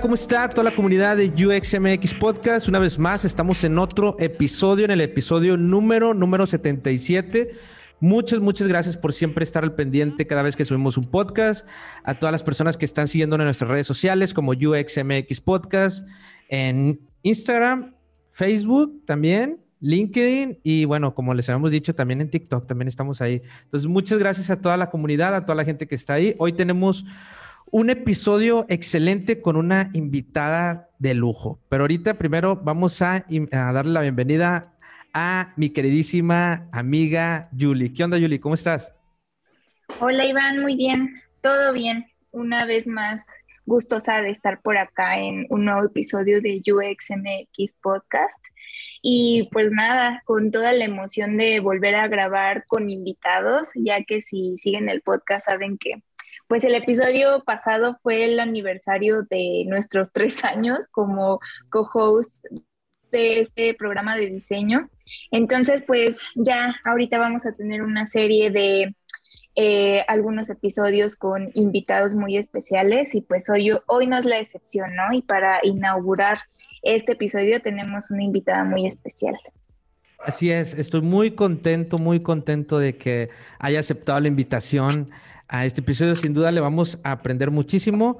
¿cómo está toda la comunidad de UXMX Podcast? Una vez más, estamos en otro episodio, en el episodio número, número 77. Muchas, muchas gracias por siempre estar al pendiente cada vez que subimos un podcast. A todas las personas que están siguiendo en nuestras redes sociales como UXMX Podcast, en Instagram, Facebook también, LinkedIn y bueno, como les habíamos dicho, también en TikTok, también estamos ahí. Entonces, muchas gracias a toda la comunidad, a toda la gente que está ahí. Hoy tenemos un episodio excelente con una invitada de lujo. Pero ahorita primero vamos a, darle la bienvenida a mi queridísima amiga Julie. ¿Qué onda, Julie? ¿Cómo estás? Hola, Iván, muy bien. Todo bien. Una vez más, gustosa de estar por acá en un nuevo episodio de UXMX Podcast. Y pues nada, con toda la emoción de volver a grabar con invitados, ya que si siguen el podcast saben que pues el episodio pasado fue el aniversario de nuestros tres años como co-host de este programa de diseño. Entonces, pues ya ahorita vamos a tener una serie de eh, algunos episodios con invitados muy especiales y pues hoy, hoy no es la excepción, ¿no? Y para inaugurar este episodio tenemos una invitada muy especial. Así es, estoy muy contento, muy contento de que haya aceptado la invitación a este episodio. Sin duda le vamos a aprender muchísimo.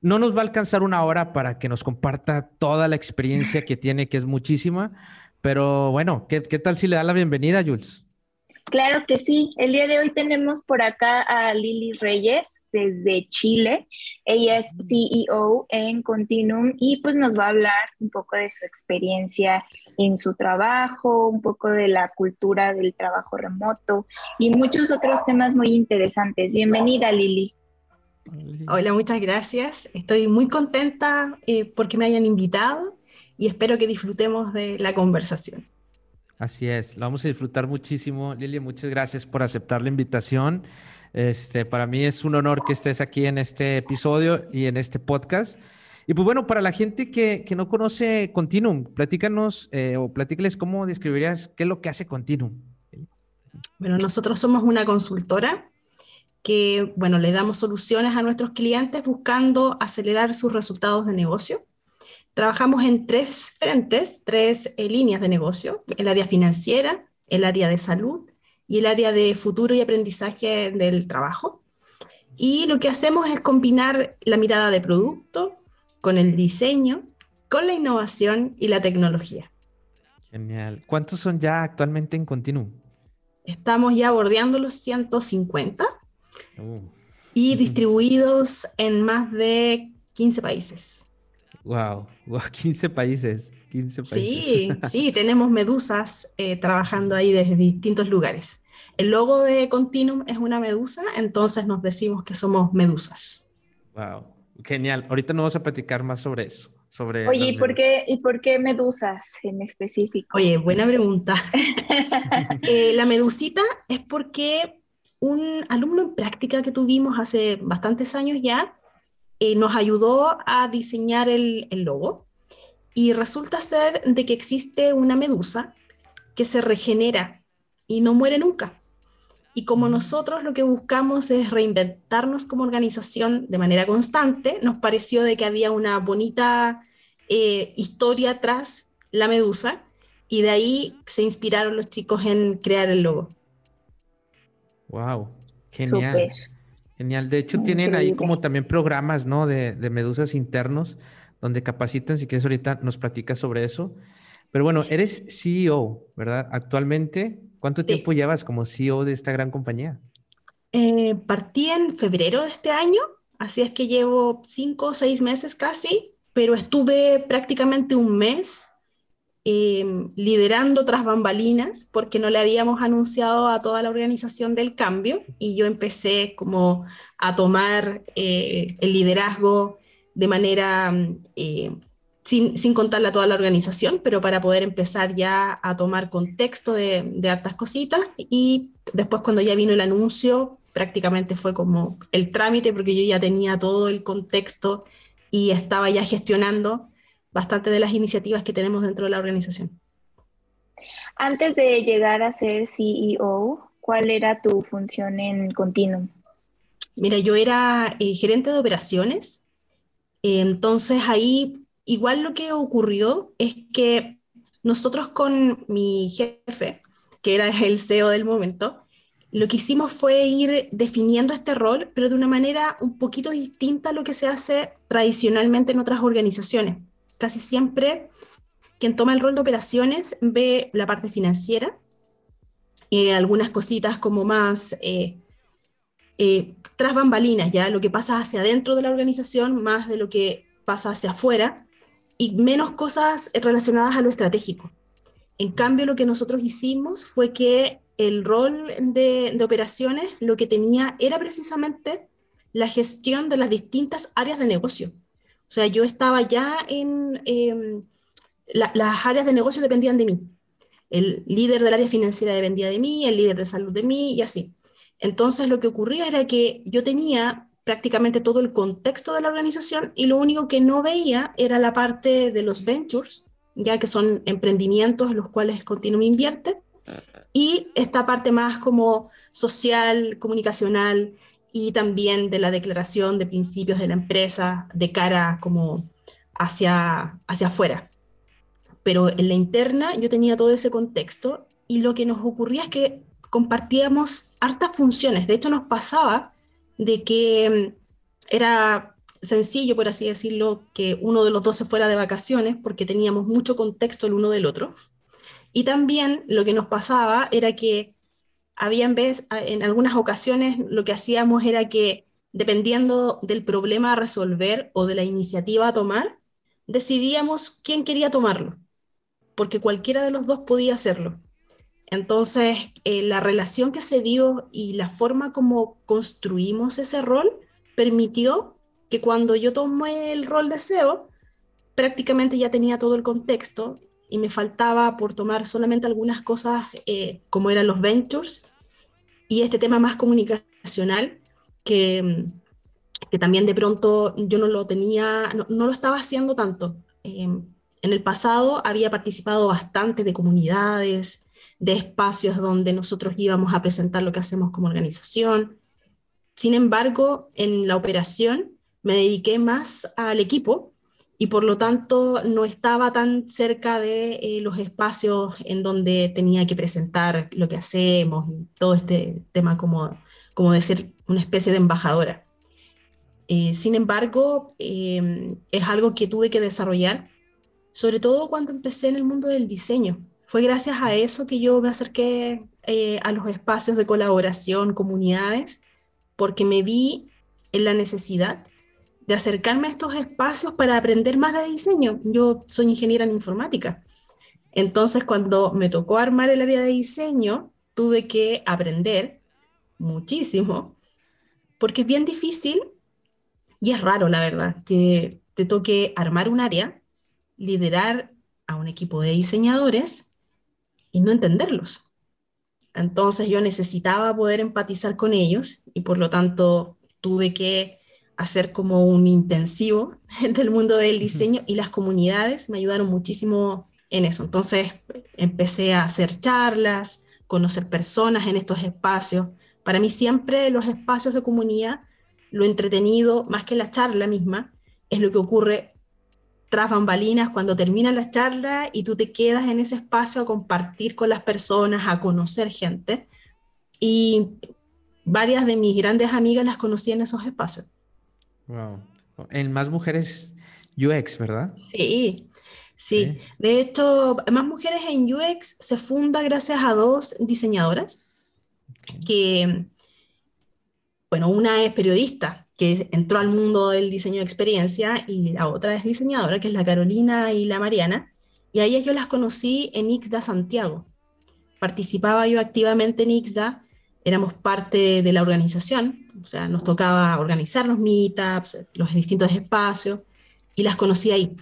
No nos va a alcanzar una hora para que nos comparta toda la experiencia que tiene, que es muchísima. Pero bueno, ¿qué, tal si le da la bienvenida, Jules? Claro que sí. El día de hoy tenemos por acá a Lili Reyes desde Chile. Ella es CEO en Continuum y pues nos va a hablar un poco de su experiencia en su trabajo, un poco de la cultura del trabajo remoto y muchos otros temas muy interesantes. Bienvenida, Lili. Hola, muchas gracias. Estoy muy contenta eh, porque me hayan invitado y espero que disfrutemos de la conversación. Así es, lo vamos a disfrutar muchísimo. Lili, muchas gracias por aceptar la invitación. Este, para mí es un honor que estés aquí en este episodio y en este podcast. Y pues bueno, para la gente que, no conoce Continuum, platícanos eh, o platícales cómo describirías qué es lo que hace Continuum. Bueno, nosotros somos una consultora que, bueno, le damos soluciones a nuestros clientes buscando acelerar sus resultados de negocio Trabajamos en tres frentes, tres eh, líneas de negocio, el área financiera, el área de salud y el área de futuro y aprendizaje del trabajo. Y lo que hacemos es combinar la mirada de producto con el diseño, con la innovación y la tecnología. Genial. ¿Cuántos son ya actualmente en Continuum? Estamos ya bordeando los 150 uh. y distribuidos en más de 15 países. Wow, wow, 15 países. 15 países. Sí, sí, tenemos medusas eh, trabajando ahí desde distintos lugares. El logo de Continuum es una medusa, entonces nos decimos que somos medusas. Wow, genial. Ahorita nos vamos a platicar más sobre eso. Sobre Oye, ¿y por, qué, ¿y por qué medusas en específico? Oye, buena pregunta. Eh, la medusita es porque un alumno en práctica que tuvimos hace bastantes años ya eh, nos ayudó a diseñar el, logo y resulta ser de que existe una medusa que se regenera y no muere nunca. Y como nosotros lo que buscamos es reinventarnos como organización de manera constante, nos pareció de que había una bonita eh, historia tras la medusa y de ahí se inspiraron los chicos en crear el logo. Wow, genial. Genial. De hecho, tienen ahí como también programas, ¿no? De, medusas internos donde capacitan. Si quieres, ahorita nos platicas sobre eso. Pero bueno, eres CEO, ¿verdad? Actualmente, ¿cuánto tiempo llevas como CEO de esta gran compañía? Eh, partí en febrero de este año, así es que llevo cinco o seis meses casi, pero estuve prácticamente un mes Em, liderando tras bambalinas porque no le habíamos anunciado a toda la organización del cambio y yo empecé como a tomar eh, el liderazgo de manera eh, sin, sin, contarle a toda la organización, pero para poder empezar ya a tomar contexto de, de hartas cositas y después cuando ya vino el anuncio prácticamente fue como el trámite porque yo ya tenía todo el contexto y estaba ya gestionando bastante de las iniciativas que tenemos dentro de la organización. Antes de llegar a ser CEO, ¿cuál era tu función en Continuum? Mira, yo era eh, gerente de operaciones Entonces ahí igual lo que ocurrió es que nosotros con mi jefe, que era el CEO del momento, lo que hicimos fue ir definiendo este rol, pero de una manera un poquito distinta a lo que se hace tradicionalmente en otras organizaciones. Casi siempre quien toma el rol de operaciones ve la parte financiera, y algunas cositas como más eh, eh, tras bambalinas, ya lo que pasa hacia adentro de la organización más de lo que pasa hacia afuera y menos cosas relacionadas a lo estratégico. En cambio, lo que nosotros hicimos fue que el rol de, operaciones lo que tenía era precisamente la gestión de las distintas áreas de negocio. O sea, yo estaba ya en... Em, las áreas de negocio dependían de mí. El líder del área financiera dependía de mí, el líder de salud de mí y así. Entonces lo que ocurría era que yo tenía prácticamente todo el contexto de la organización y lo único que no veía era la parte de los ventures, ya que son emprendimientos en los cuales Continuum invierte, y esta parte más como social, comunicacional y también de la declaración de principios de la empresa de cara como hacia, hacia afuera. Pero en la interna yo tenía todo ese contexto y lo que nos ocurría es que compartíamos hartas funciones. De hecho, nos pasaba de que mm, era sencillo, por así decirlo, que uno de los dos se fuera de vacaciones porque teníamos mucho contexto el uno del otro. Y también lo que nos pasaba era que había en, vez, en algunas ocasiones lo que hacíamos era que dependiendo del problema a resolver o de la iniciativa a tomar, decidíamos quién quería tomarlo, porque cualquiera de los dos podía hacerlo. Entonces, eh, la relación que se dio y la forma como construimos ese rol permitió que cuando yo tomé el rol de SEO, prácticamente ya tenía todo el contexto y me faltaba por tomar solamente algunas cosas eh, como eran los ventures y este tema más comunicacional que, que también de pronto yo no lo tenía, no, lo estaba haciendo tanto. Eh, en el pasado había participado bastante de comunidades, de espacios donde nosotros íbamos a presentar lo que hacemos como organización. Sin embargo, en la operación me dediqué más al equipo y por lo tanto no estaba tan cerca de eh, los espacios en donde tenía que presentar lo que hacemos, todo este tema como, como de ser una especie de embajadora. Eh, sin embargo, eh, es algo que tuve que desarrollar, sobre todo cuando empecé en el mundo del diseño fue gracias a eso que yo me acerqué eh, a los espacios de colaboración, comunidades, porque me vi en la necesidad de acercarme a estos espacios para aprender más de diseño. Yo soy ingeniera en informática. Entonces, cuando me tocó armar el área de diseño, tuve que aprender muchísimo, porque es bien difícil y es raro, la verdad, que te toque armar un área, liderar a un equipo de diseñadores y no entenderlos. Entonces yo necesitaba poder empatizar con ellos y por lo tanto tuve que hacer como un intensivo del mundo del diseño y las comunidades me ayudaron muchísimo en eso. Entonces empecé a hacer charlas, conocer personas en estos espacios. Para mí siempre los espacios de comunidad, lo entretenido, más que la charla misma, es lo que ocurre tras bambalinas cuando termina la charla y tú te quedas en ese espacio a compartir con las personas, a conocer gente. Y varias de mis grandes amigas las conocí en esos espacios. Wow. En Más Mujeres UX, ¿verdad? Sí, sí. De hecho, Más Mujeres en UX se funda gracias a dos diseñadoras que, bueno, una es periodista que entró al mundo del diseño de experiencia, y la otra es diseñadora, que es la Carolina y la Mariana, y a ellas yo las conocí en IXDA Santiago. Participaba yo activamente en IXDA, éramos parte de la organización, o sea, nos tocaba organizar los meetups, los distintos espacios, y las conocí ahí.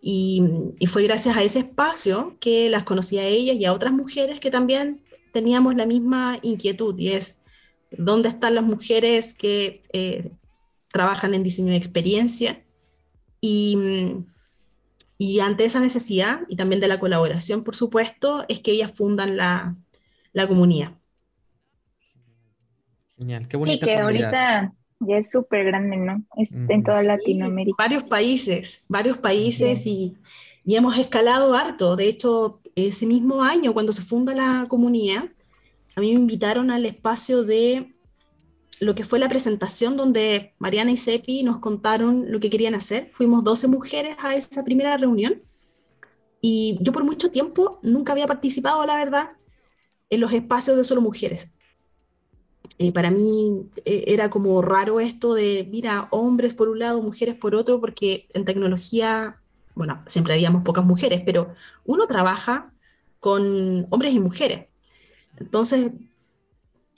Y, y, fue gracias a ese espacio que las conocí a ellas y a otras mujeres que también teníamos la misma inquietud, y es dónde están las mujeres que eh, trabajan en diseño de experiencia y, y, ante esa necesidad y también de la colaboración, por supuesto, es que ellas fundan la, la comunidad. Genial, qué bonita. Sí, que ahorita Ya es súper grande, ¿no? Es en toda Latinoamérica. varios países, varios países y, y hemos escalado harto. De hecho, ese mismo año, cuando se funda la comunidad, a mí me invitaron al espacio de lo que fue la presentación donde Mariana y Sepi nos contaron lo que querían hacer. Fuimos 12 mujeres a esa primera reunión y yo por mucho tiempo nunca había participado, la verdad, en los espacios de solo mujeres. Eh, para mí eh, era como raro esto de, mira, hombres por un lado, mujeres por otro, porque en tecnología, bueno, siempre habíamos pocas mujeres, pero uno trabaja con hombres y mujeres. Entonces,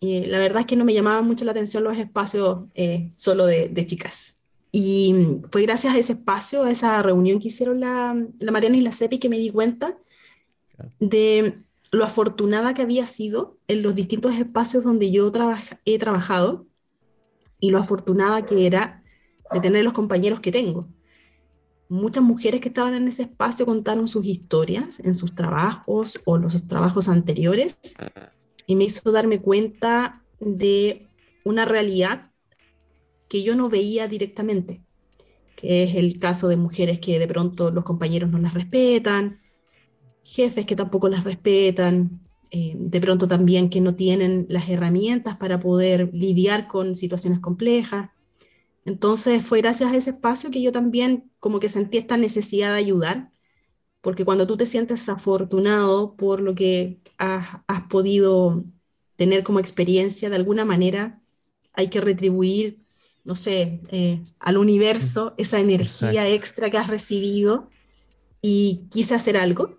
eh, la verdad es que no me llamaban mucho la atención los espacios eh, solo de, chicas. Y fue gracias a ese espacio, a esa reunión que hicieron la, la Mariana y la Cepi, que me di cuenta de lo afortunada que había sido en los distintos espacios donde yo he trabajado y lo afortunada que era de tener los compañeros que tengo. Muchas mujeres que estaban en ese espacio contaron sus historias en sus trabajos o los trabajos anteriores y me hizo darme cuenta de una realidad que yo no veía directamente, que es el caso de mujeres que de pronto los compañeros no las respetan, jefes que tampoco las respetan, eh, de pronto también que no tienen las herramientas para poder lidiar con situaciones complejas. Entonces fue gracias a ese espacio que yo también como que sentí esta necesidad de ayudar, porque cuando tú te sientes afortunado por lo que has, podido tener como experiencia, de alguna manera hay que retribuir, no sé, eh, al universo esa energía extra que has recibido y quise hacer algo.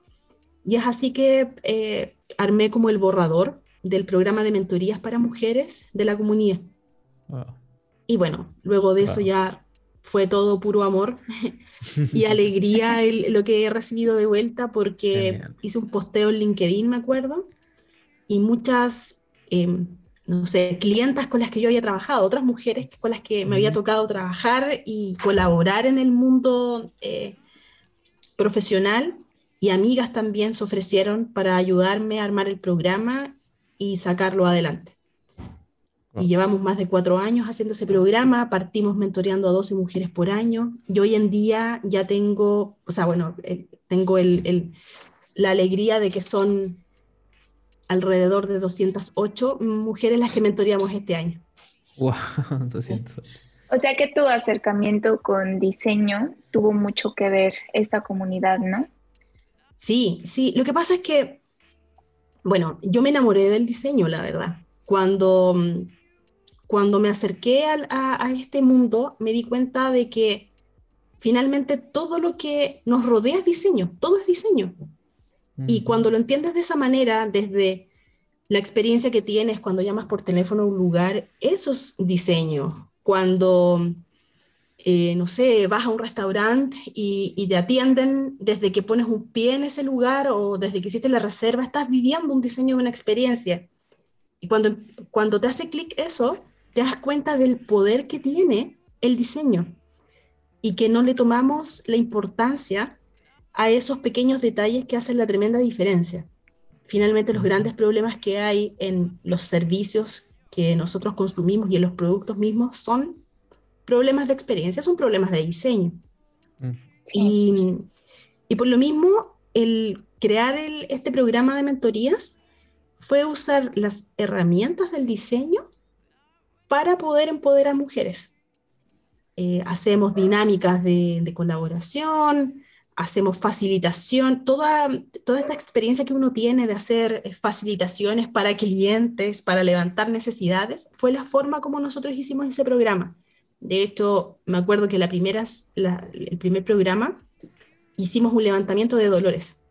Y es así que eh, armé como el borrador del programa de mentorías para mujeres de la comunidad. Y bueno, luego de eso ya fue todo puro amor y alegría lo que he recibido de vuelta porque hice un posteo en LinkedIn, me acuerdo, y muchas, em, no sé, clientas con las que yo había trabajado, otras mujeres con las que me había tocado trabajar y colaborar en el mundo eh, profesional y amigas también se ofrecieron para ayudarme a armar el programa y sacarlo adelante. Y llevamos más de cuatro años haciendo ese programa, partimos mentoreando a 12 mujeres por año. Yo hoy en día ya tengo, o sea, bueno, eh, tengo el, la alegría de que son alrededor de 208 mujeres las que mentoreamos este año. Wow, 200. O sea que tu acercamiento con diseño tuvo mucho que ver esta comunidad, ¿no? Sí, sí. Lo que pasa es que, bueno, yo me enamoré del diseño, la verdad. Cuando cuando me acerqué a, este mundo, me di cuenta de que finalmente todo lo que nos rodea es diseño, todo es diseño. Y cuando lo entiendes de esa manera, desde la experiencia que tienes cuando llamas por teléfono a un lugar, eso es diseño. Cuando, eh, no sé, vas a un restaurante y, y, te atienden desde que pones un pie en ese lugar o desde que hiciste la reserva, estás viviendo un diseño de una experiencia. Y cuando, cuando te hace clic eso, te das cuenta del poder que tiene el diseño y que no le tomamos la importancia a esos pequeños detalles que hacen la tremenda diferencia. Finalmente, los grandes problemas que hay en los servicios que nosotros consumimos y en los productos mismos son problemas de experiencia, son problemas de diseño. Mm. Y, y, por lo mismo, el crear este programa de mentorías fue usar las herramientas del diseño para poder empoderar mujeres. Eh, hacemos dinámicas de, colaboración, hacemos facilitación, toda, toda esta experiencia que uno tiene de hacer eh, facilitaciones para clientes, para levantar necesidades, fue la forma como nosotros hicimos ese programa. De hecho, me acuerdo que la primera, el primer programa hicimos un levantamiento de dolores.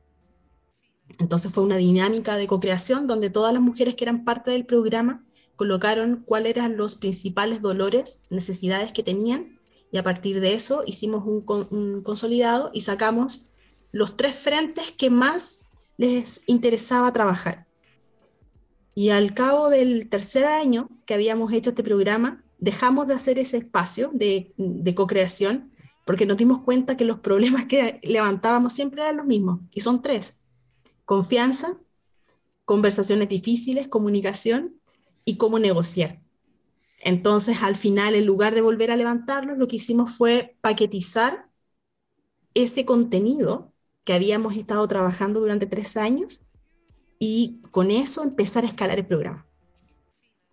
Entonces fue una dinámica de co-creación donde todas las mujeres que eran parte del programa colocaron cuáles eran los principales dolores, necesidades que tenían, y a partir de eso hicimos un, consolidado y sacamos los tres frentes que más les interesaba trabajar. Y al cabo del tercer año que habíamos hecho este programa, dejamos de hacer ese espacio de, de co-creación porque nos dimos cuenta que los problemas que levantábamos siempre eran los mismos, y son tres. Confianza, conversaciones difíciles, comunicación y cómo negociar. Entonces, al final, en lugar de volver a levantarnos, lo que hicimos fue paquetizar ese contenido que habíamos estado trabajando durante tres años y con eso empezar a escalar el programa.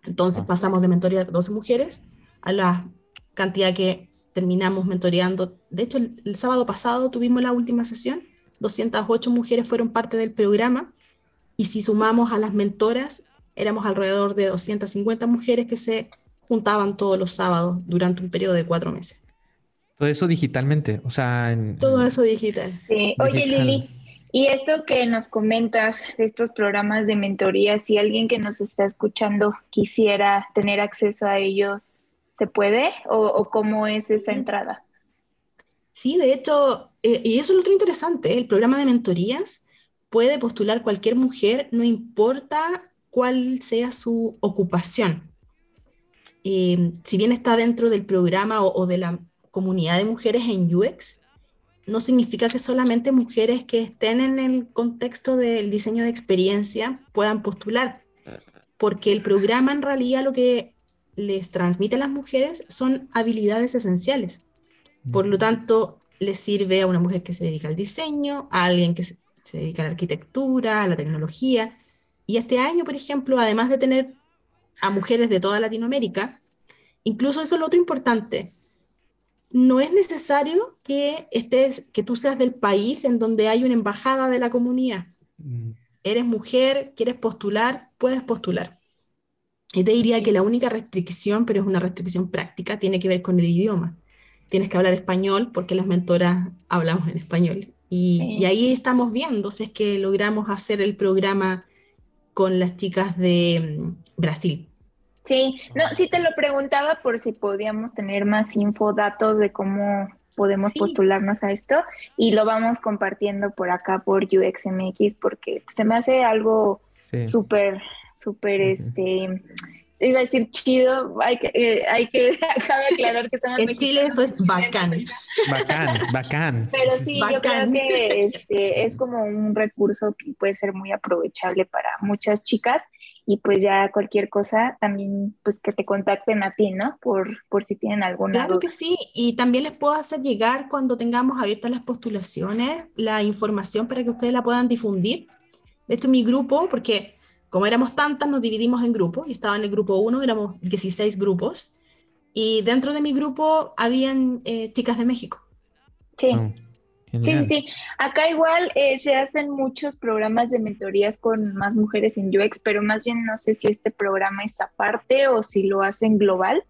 Entonces, pasamos de mentorear 12 mujeres a la cantidad que terminamos mentoreando. De hecho, el, el sábado pasado tuvimos la última sesión, 208 mujeres fueron parte del programa y si sumamos a las mentoras, éramos alrededor de 250 mujeres que se juntaban todos los sábados durante un periodo de cuatro meses. Todo eso digitalmente, o sea... En, Todo eso digital. Sí. Oye, Lili, y esto que nos comentas de estos programas de mentoría, si alguien que nos está escuchando quisiera tener acceso a ellos, ¿se puede? ¿O, o cómo es esa entrada? Sí, de hecho, eh, y eso es lo otro interesante, el programa de mentorías puede postular cualquier mujer, no importa cuál sea su ocupación. Eh, si bien está dentro del programa o, o, de la comunidad de mujeres en UX, no significa que solamente mujeres que estén en el contexto del diseño de experiencia puedan postular, porque el programa en realidad lo que les transmite a las mujeres son habilidades esenciales. Por lo tanto, les sirve a una mujer que se dedica al diseño, a alguien que se, se dedica a la arquitectura, a la tecnología. Y este año, por ejemplo, además de tener a mujeres de toda Latinoamérica, incluso eso es lo otro importante. No es necesario que estés, que tú seas del país en donde hay una embajada de la comunidad. Mm. Eres mujer, quieres postular, puedes postular. Yo te diría que la única restricción, pero es una restricción práctica, tiene que ver con el idioma. Tienes que hablar español porque las mentoras hablamos en español. Y, sí. y ahí estamos viendo si es que logramos hacer el programa con las chicas de mm, Brasil. Sí, no, sí te lo preguntaba por si podíamos tener más info, datos de cómo podemos sí. postularnos a esto y lo vamos compartiendo por acá por UXMX porque se me hace algo súper, sí. súper, este, iba a decir chido, hay que, eh, hay que acabar de aclarar que somos En Chile eso es bacán. Bacán, bacán. Pero sí, bacán. yo creo que este, es como un recurso que puede ser muy aprovechable para muchas chicas y pues ya cualquier cosa también pues que te contacten a ti, ¿no? Por, por si tienen alguna Claro duda. que sí, y también les puedo hacer llegar cuando tengamos abiertas las postulaciones, la información para que ustedes la puedan difundir. De hecho, mi grupo, porque como éramos tantas, nos dividimos en grupos, y estaba en el grupo 1, éramos 16 grupos, y dentro de mi grupo habían eh, chicas de México. Sí. Oh. Sí, sí, sí. Acá igual eh, se hacen muchos programas de mentorías con más mujeres en UX, pero más bien no sé si este programa es aparte o si lo hacen global,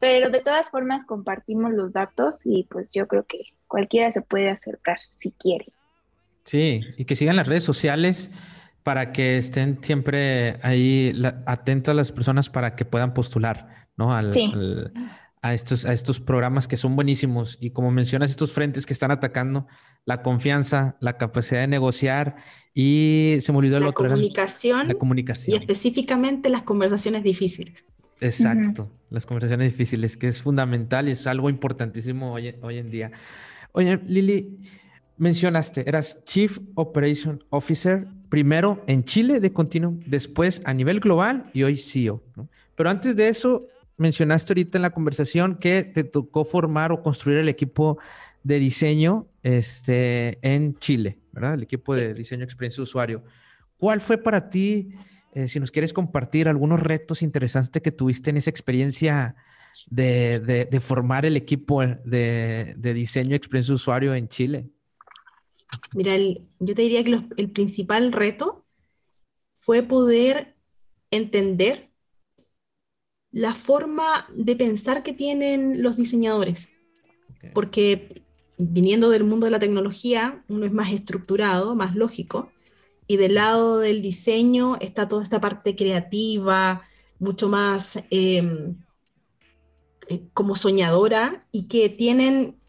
pero de todas formas compartimos los datos y pues yo creo que cualquiera se puede acercar si quiere. Sí, y que sigan las redes sociales para que estén siempre ahí la, atentas a las personas para que puedan postular, ¿no? Al, sí. al, a estos, a estos programas que son buenísimos. Y como mencionas, estos frentes que están atacando, la confianza, la capacidad de negociar y se me olvidó el la otro. Comunicación, la comunicación. Y específicamente las conversaciones difíciles. Exacto, uh -huh. las conversaciones difíciles, que es fundamental y es algo importantísimo hoy, hoy en día. Oye, Lili, mencionaste, eras Chief Operation Officer, primero en Chile de Continuum, después a nivel global y hoy CEO. ¿no? Pero antes de eso, mencionaste ahorita en la conversación que te tocó formar o construir el equipo de diseño este, en Chile, ¿verdad? El equipo de diseño experiencia de usuario. ¿Cuál fue para ti, eh, si nos quieres compartir algunos retos interesantes que tuviste en esa experiencia de, de, de formar el equipo de, de, diseño experiencia de usuario en Chile? Mira, el, yo te diría que los, el principal reto fue poder entender la forma de pensar que tienen los diseñadores. Okay. Porque viniendo del mundo de la tecnología, uno es más estructurado, más lógico, y del lado del diseño está toda esta parte creativa, mucho más eh, como soñadora, y que tienen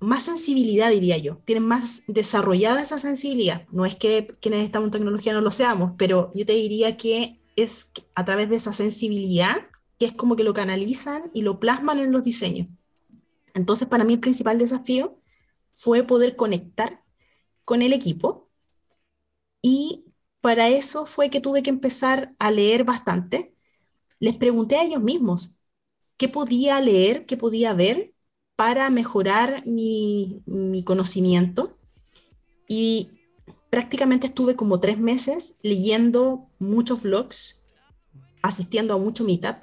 más sensibilidad, diría yo, tienen más desarrollada esa sensibilidad. No es que quienes estamos en tecnología no lo seamos, pero yo te diría que es a través de esa sensibilidad que es como que lo canalizan y lo plasman en los diseños. Entonces, para mí el principal desafío fue poder conectar con el equipo y para eso fue que tuve que empezar a leer bastante. Les pregunté a ellos mismos, qué podía leer, qué podía ver para mejorar mi, mi conocimiento. Y prácticamente estuve como tres meses leyendo muchos vlogs, asistiendo a mucho meetup.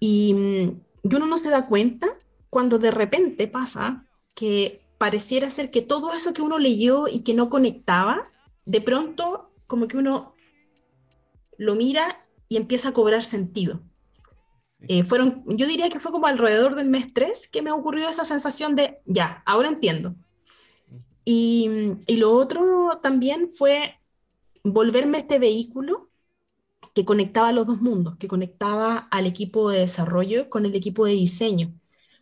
Y, mm, y uno no se da cuenta cuando de repente pasa que pareciera ser que todo eso que uno leyó y que no conectaba, de pronto como que uno lo mira y empieza a cobrar sentido. Eh, fueron, yo diría que fue como alrededor del mes 3 que me ocurrió esa sensación de, ya, ahora entiendo. Y, y lo otro también fue volverme este vehículo que conectaba los dos mundos, que conectaba al equipo de desarrollo con el equipo de diseño.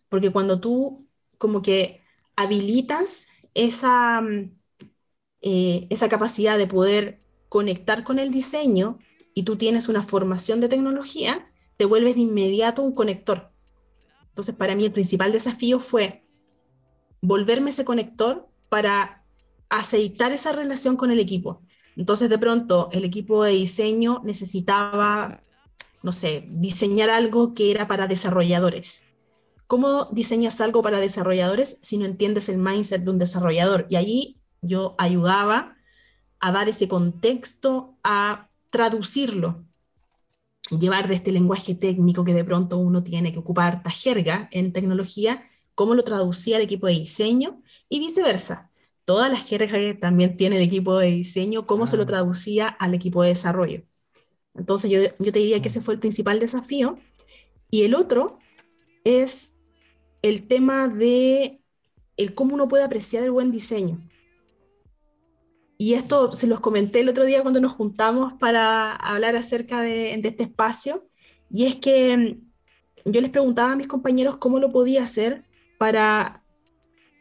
Porque cuando tú como que habilitas esa, eh, esa capacidad de poder conectar con el diseño y tú tienes una formación de tecnología, te vuelves de inmediato un conector. Entonces, para mí el principal desafío fue volverme ese conector para aceitar esa relación con el equipo. Entonces, de pronto, el equipo de diseño necesitaba, no sé, diseñar algo que era para desarrolladores. ¿Cómo diseñas algo para desarrolladores si no entiendes el mindset de un desarrollador? Y allí yo ayudaba a dar ese contexto, a traducirlo, llevar de este lenguaje técnico que de pronto uno tiene que ocupar esta jerga en tecnología, cómo lo traducía el equipo de diseño y viceversa. Todas las jergas que también tiene el equipo de diseño, cómo se lo ah. traducía al equipo de desarrollo. Entonces yo, yo te diría que ese fue el principal desafío. Y el otro es el tema de el cómo uno puede apreciar el buen diseño. Y esto se los comenté el otro día cuando nos juntamos para hablar acerca de, este espacio, y es que mm, yo les preguntaba a mis compañeros cómo lo podía hacer para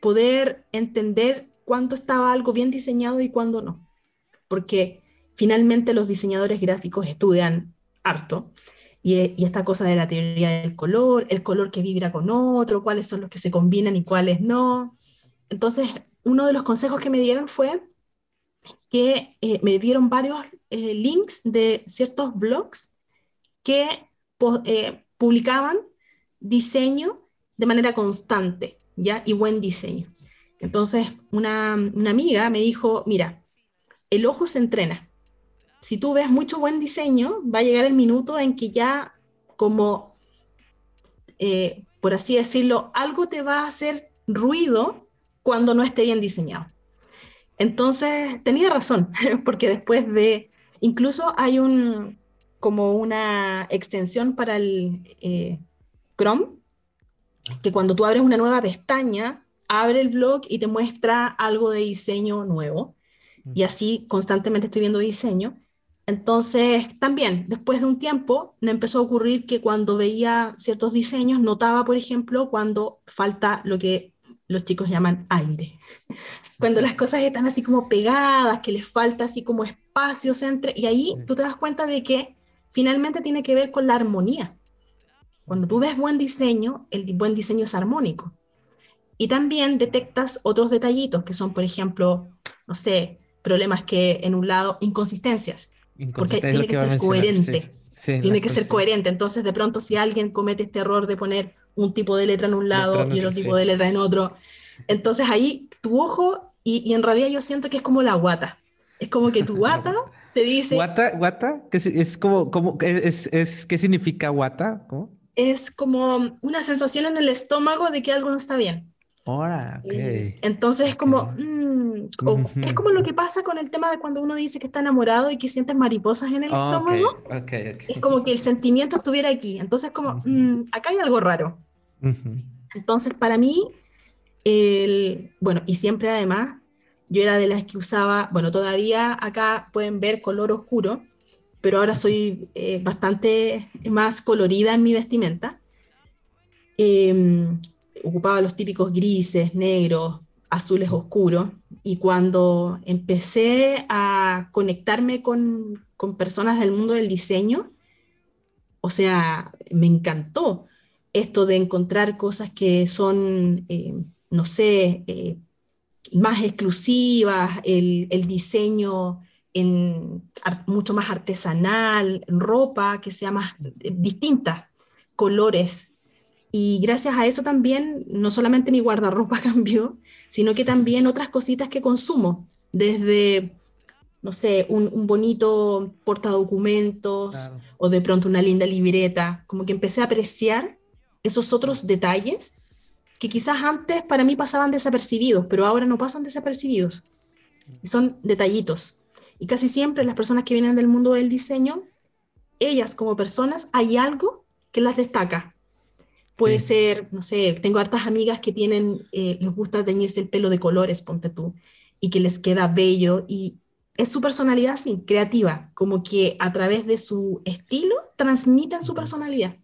poder entender cuándo estaba algo bien diseñado y cuándo no. Porque finalmente los diseñadores gráficos estudian harto y, esta cosa de la teoría del color, el color que vibra con otro, cuáles son los que se combinan y cuáles no. Entonces, uno de los consejos que me dieron fue que eh, me dieron varios eh, links de ciertos blogs que eh, publicaban diseño de manera constante, ¿ya? Y buen diseño. Entonces, una, una amiga me dijo, mira, el ojo se entrena si tú ves mucho buen diseño, va a llegar el minuto en que ya como, por así decirlo, algo te va a hacer ruido cuando no esté bien diseñado. Entonces, tenía razón, porque después de, incluso hay un, como una extensión para el eh, Chrome, que cuando tú abres una nueva pestaña, abre el blog y te muestra algo de diseño nuevo. Y así constantemente estoy viendo diseño. Entonces, también, después de un tiempo, me empezó a ocurrir que cuando veía ciertos diseños, notaba, por ejemplo, cuando falta lo que los chicos llaman aire. Cuando las cosas están así como pegadas, que les falta así como espacios entre... Y ahí tú te das cuenta de que finalmente tiene que ver con la armonía. Cuando tú ves buen diseño, el buen diseño es armónico. Y también detectas otros detallitos que son, por ejemplo, no sé, problemas que en un lado, inconsistencias porque tiene que, ser coherente. tiene que ser coherente. Entonces, de pronto, si alguien comete este error de poner un tipo de letra en un lado y otro tipo de letra en otro, entonces ahí tu ojo, y, en realidad yo siento que es como la guata. Es como que tu guata te dice. ¿Guata? ¿Guata? ¿Qué es, como, como es, es, ¿Qué significa guata? Es como una sensación en el estómago de que algo no está bien. Ahora, okay. Entonces es como, es como lo que pasa con el tema de cuando uno dice que está enamorado y que sientes mariposas en el estómago. es como que el sentimiento estuviera aquí. Entonces, como, mm, acá hay algo raro. Entonces, para mí, el, bueno, y siempre además, yo era de las que usaba, bueno, todavía acá pueden ver color oscuro, pero ahora soy eh, bastante más colorida en mi vestimenta. Em, ocupaba los típicos grises, negros, azules oscuros. Y cuando empecé a conectarme con, personas del mundo del diseño, o sea, me encantó esto de encontrar cosas que son, eh, no sé, eh, más exclusivas, el, diseño en, mucho más artesanal, ropa que sea más eh, distinta, colores. Y gracias a eso también, no solamente mi guardarropa cambió, sino que también otras cositas que consumo, desde, no sé, un, bonito portadocumentos o de pronto una linda libreta, como que empecé a apreciar esos otros detalles que quizás antes para mí pasaban desapercibidos, pero ahora no pasan desapercibidos. Son detallitos. Y casi siempre las personas que vienen del mundo del diseño, ellas como personas, hay algo que las destaca. Puede ser, no sé, tengo hartas amigas que tienen, eh, les gusta teñirse el pelo de colores, ponte tú, y que les queda bello. Y es su personalidad, sí, creativa, como que a través de su estilo transmiten su personalidad.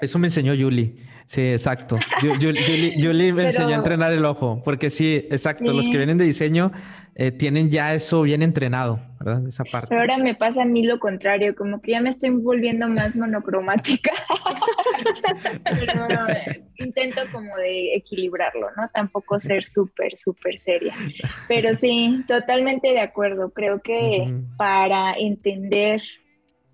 Eso me enseñó Yuli. Sí, exacto. Yuli, me enseñó a entrenar el ojo, porque sí, exacto. Los que vienen de diseño eh, tienen ya eso bien entrenado, ¿verdad? Esa parte. ahora me pasa a mí lo contrario, como que ya me estoy volviendo más monocromática. Pero eh, intento como de equilibrarlo, ¿no? Tampoco ser súper, súper seria. Pero sí, totalmente de acuerdo. Creo que para entender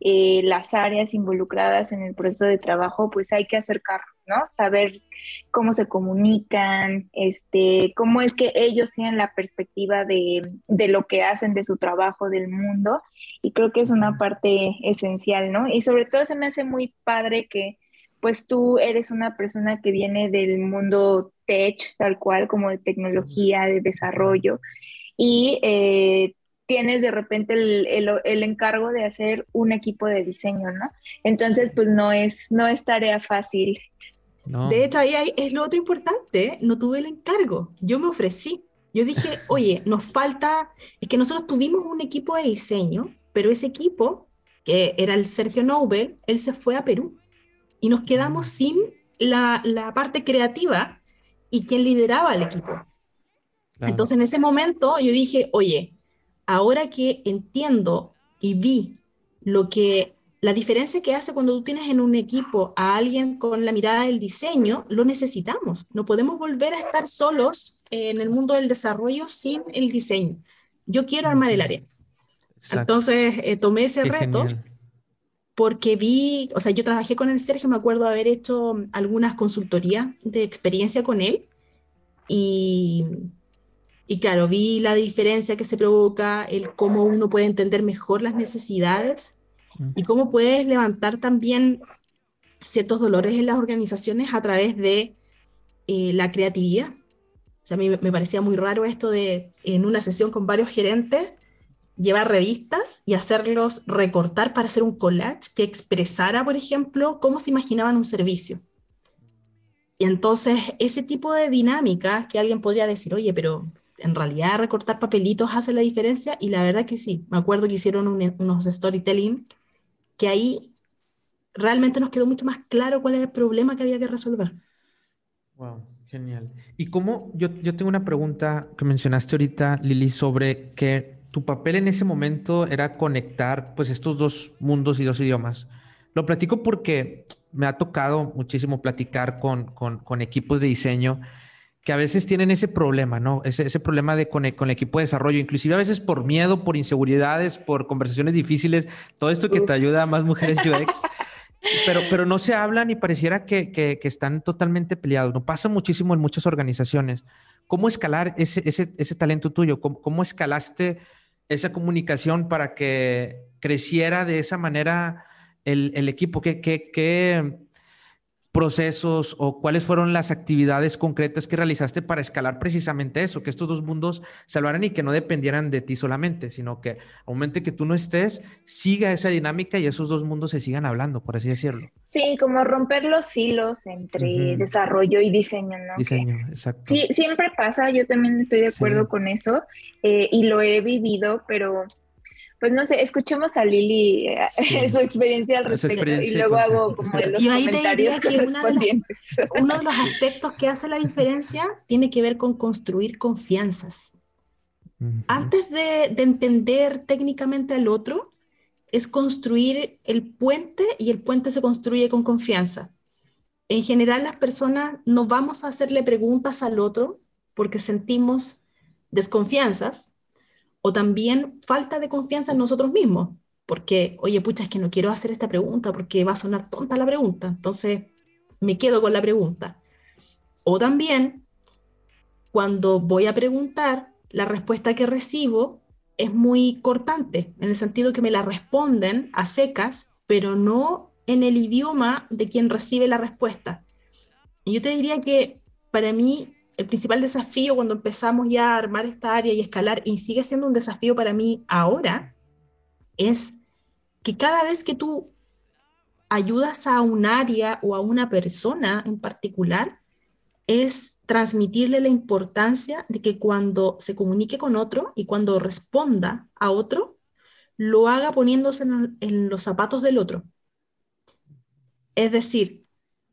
eh, las áreas involucradas en el proceso de trabajo, pues hay que acercar, ¿no? Saber cómo se comunican, este, cómo es que ellos tienen la perspectiva de, de, lo que hacen, de su trabajo, del mundo, y creo que es una parte esencial, ¿no? Y sobre todo se me hace muy padre que pues tú eres una persona que viene del mundo tech, tal cual, como de tecnología, de desarrollo, y eh, tienes de repente el, encargo de hacer un equipo de diseño, ¿no? Entonces, pues no es, no es tarea fácil. De hecho, ahí, es lo otro importante, no tuve el encargo, yo me ofrecí. Yo dije, oye, nos falta, es que nosotros tuvimos un equipo de diseño, pero ese equipo, que era el Sergio Nobel, él se fue a Perú y nos quedamos mm. sin la, la parte creativa y quien lideraba el equipo. Entonces, en ese momento, yo dije, oye, ahora que entiendo y vi lo que la diferencia que hace cuando tú tienes en un equipo a alguien con la mirada del diseño, lo necesitamos. No podemos volver a estar solos en el mundo del desarrollo sin el diseño. Yo quiero armar el área. Entonces eh, tomé ese reto porque vi, o sea, yo trabajé con el Sergio, me acuerdo de haber hecho algunas consultorías de experiencia con él y y claro, vi la diferencia que se provoca, el cómo uno puede entender mejor las necesidades y cómo puedes levantar también ciertos dolores en las organizaciones a través de eh, la creatividad. O sea, a mí me parecía muy raro esto de en una sesión con varios gerentes llevar revistas y hacerlos recortar para hacer un collage que expresara, por ejemplo, cómo se imaginaban un servicio. Y entonces ese tipo de dinámica que alguien podría decir, oye, pero en realidad recortar papelitos hace la diferencia y la verdad que sí, me acuerdo que hicieron unos storytelling que ahí realmente nos quedó mucho más claro cuál era el problema que había que resolver. Wow, genial. Y cómo, yo, yo tengo una pregunta que mencionaste ahorita, Lili, sobre que tu papel en ese momento era conectar pues estos dos mundos y dos idiomas. Lo platico porque me ha tocado muchísimo platicar con, con, con equipos de diseño que a veces tienen ese problema, ¿no? Ese, ese problema de con el, con el, equipo de desarrollo, inclusive a veces por miedo, por inseguridades, por conversaciones difíciles, todo esto que te ayuda a más mujeres UX, pero, pero no se hablan y pareciera que, que, que, están totalmente peleados. No pasa muchísimo en muchas organizaciones. ¿Cómo escalar ese, ese, ese talento tuyo? ¿Cómo, ¿Cómo, escalaste esa comunicación para que creciera de esa manera el, el equipo? ¿Qué, qué, qué procesos o cuáles fueron las actividades concretas que realizaste para escalar precisamente eso, que estos dos mundos se hablaran y que no dependieran de ti solamente, sino que a un momento que tú no estés, siga esa dinámica y esos dos mundos se sigan hablando, por así decirlo. Sí, como romper los hilos entre desarrollo y diseño, ¿no? Diseño, exacto. Sí, siempre pasa, yo también estoy de acuerdo con eso eh, y lo he vivido, pero pues no sé, escuchemos a Lili eh, su experiencia al respecto y luego hago como de los comentarios correspondientes. uno de los aspectos que hace la diferencia tiene que ver con construir confianzas. Antes de, de, entender técnicamente al otro, es construir el puente y el puente se construye con confianza. En general, las personas no vamos a hacerle preguntas al otro porque sentimos desconfianzas o también falta de confianza en nosotros mismos. porque, oye, pucha, es que no quiero hacer esta pregunta porque va a sonar tonta la pregunta, entonces me quedo con la pregunta. O también, cuando voy a preguntar, la respuesta que recibo es muy cortante, en el sentido que me la responden a secas, pero no en el idioma de quien recibe la respuesta. Y yo te diría que para mí el principal desafío cuando empezamos ya a armar esta área y escalar, y sigue siendo un desafío para mí ahora, es que cada vez que tú ayudas a un área o a una persona en particular, es transmitirle la importancia de que cuando se comunique con otro y cuando responda a otro, lo haga poniéndose en, los zapatos del otro. Es decir,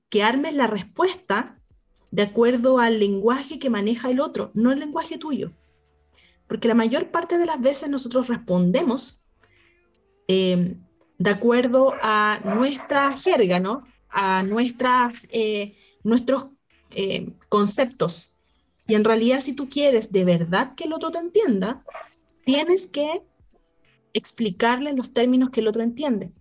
que armes la respuesta de acuerdo al lenguaje que maneja el otro, no el lenguaje tuyo. Porque la mayor parte de las veces nosotros respondemos eh, de acuerdo a nuestra jerga, ¿no? A nuestra, eh, nuestros eh, conceptos. Y en realidad, si tú quieres de verdad que el otro te entienda, tienes que explicarle los términos que el otro entiende.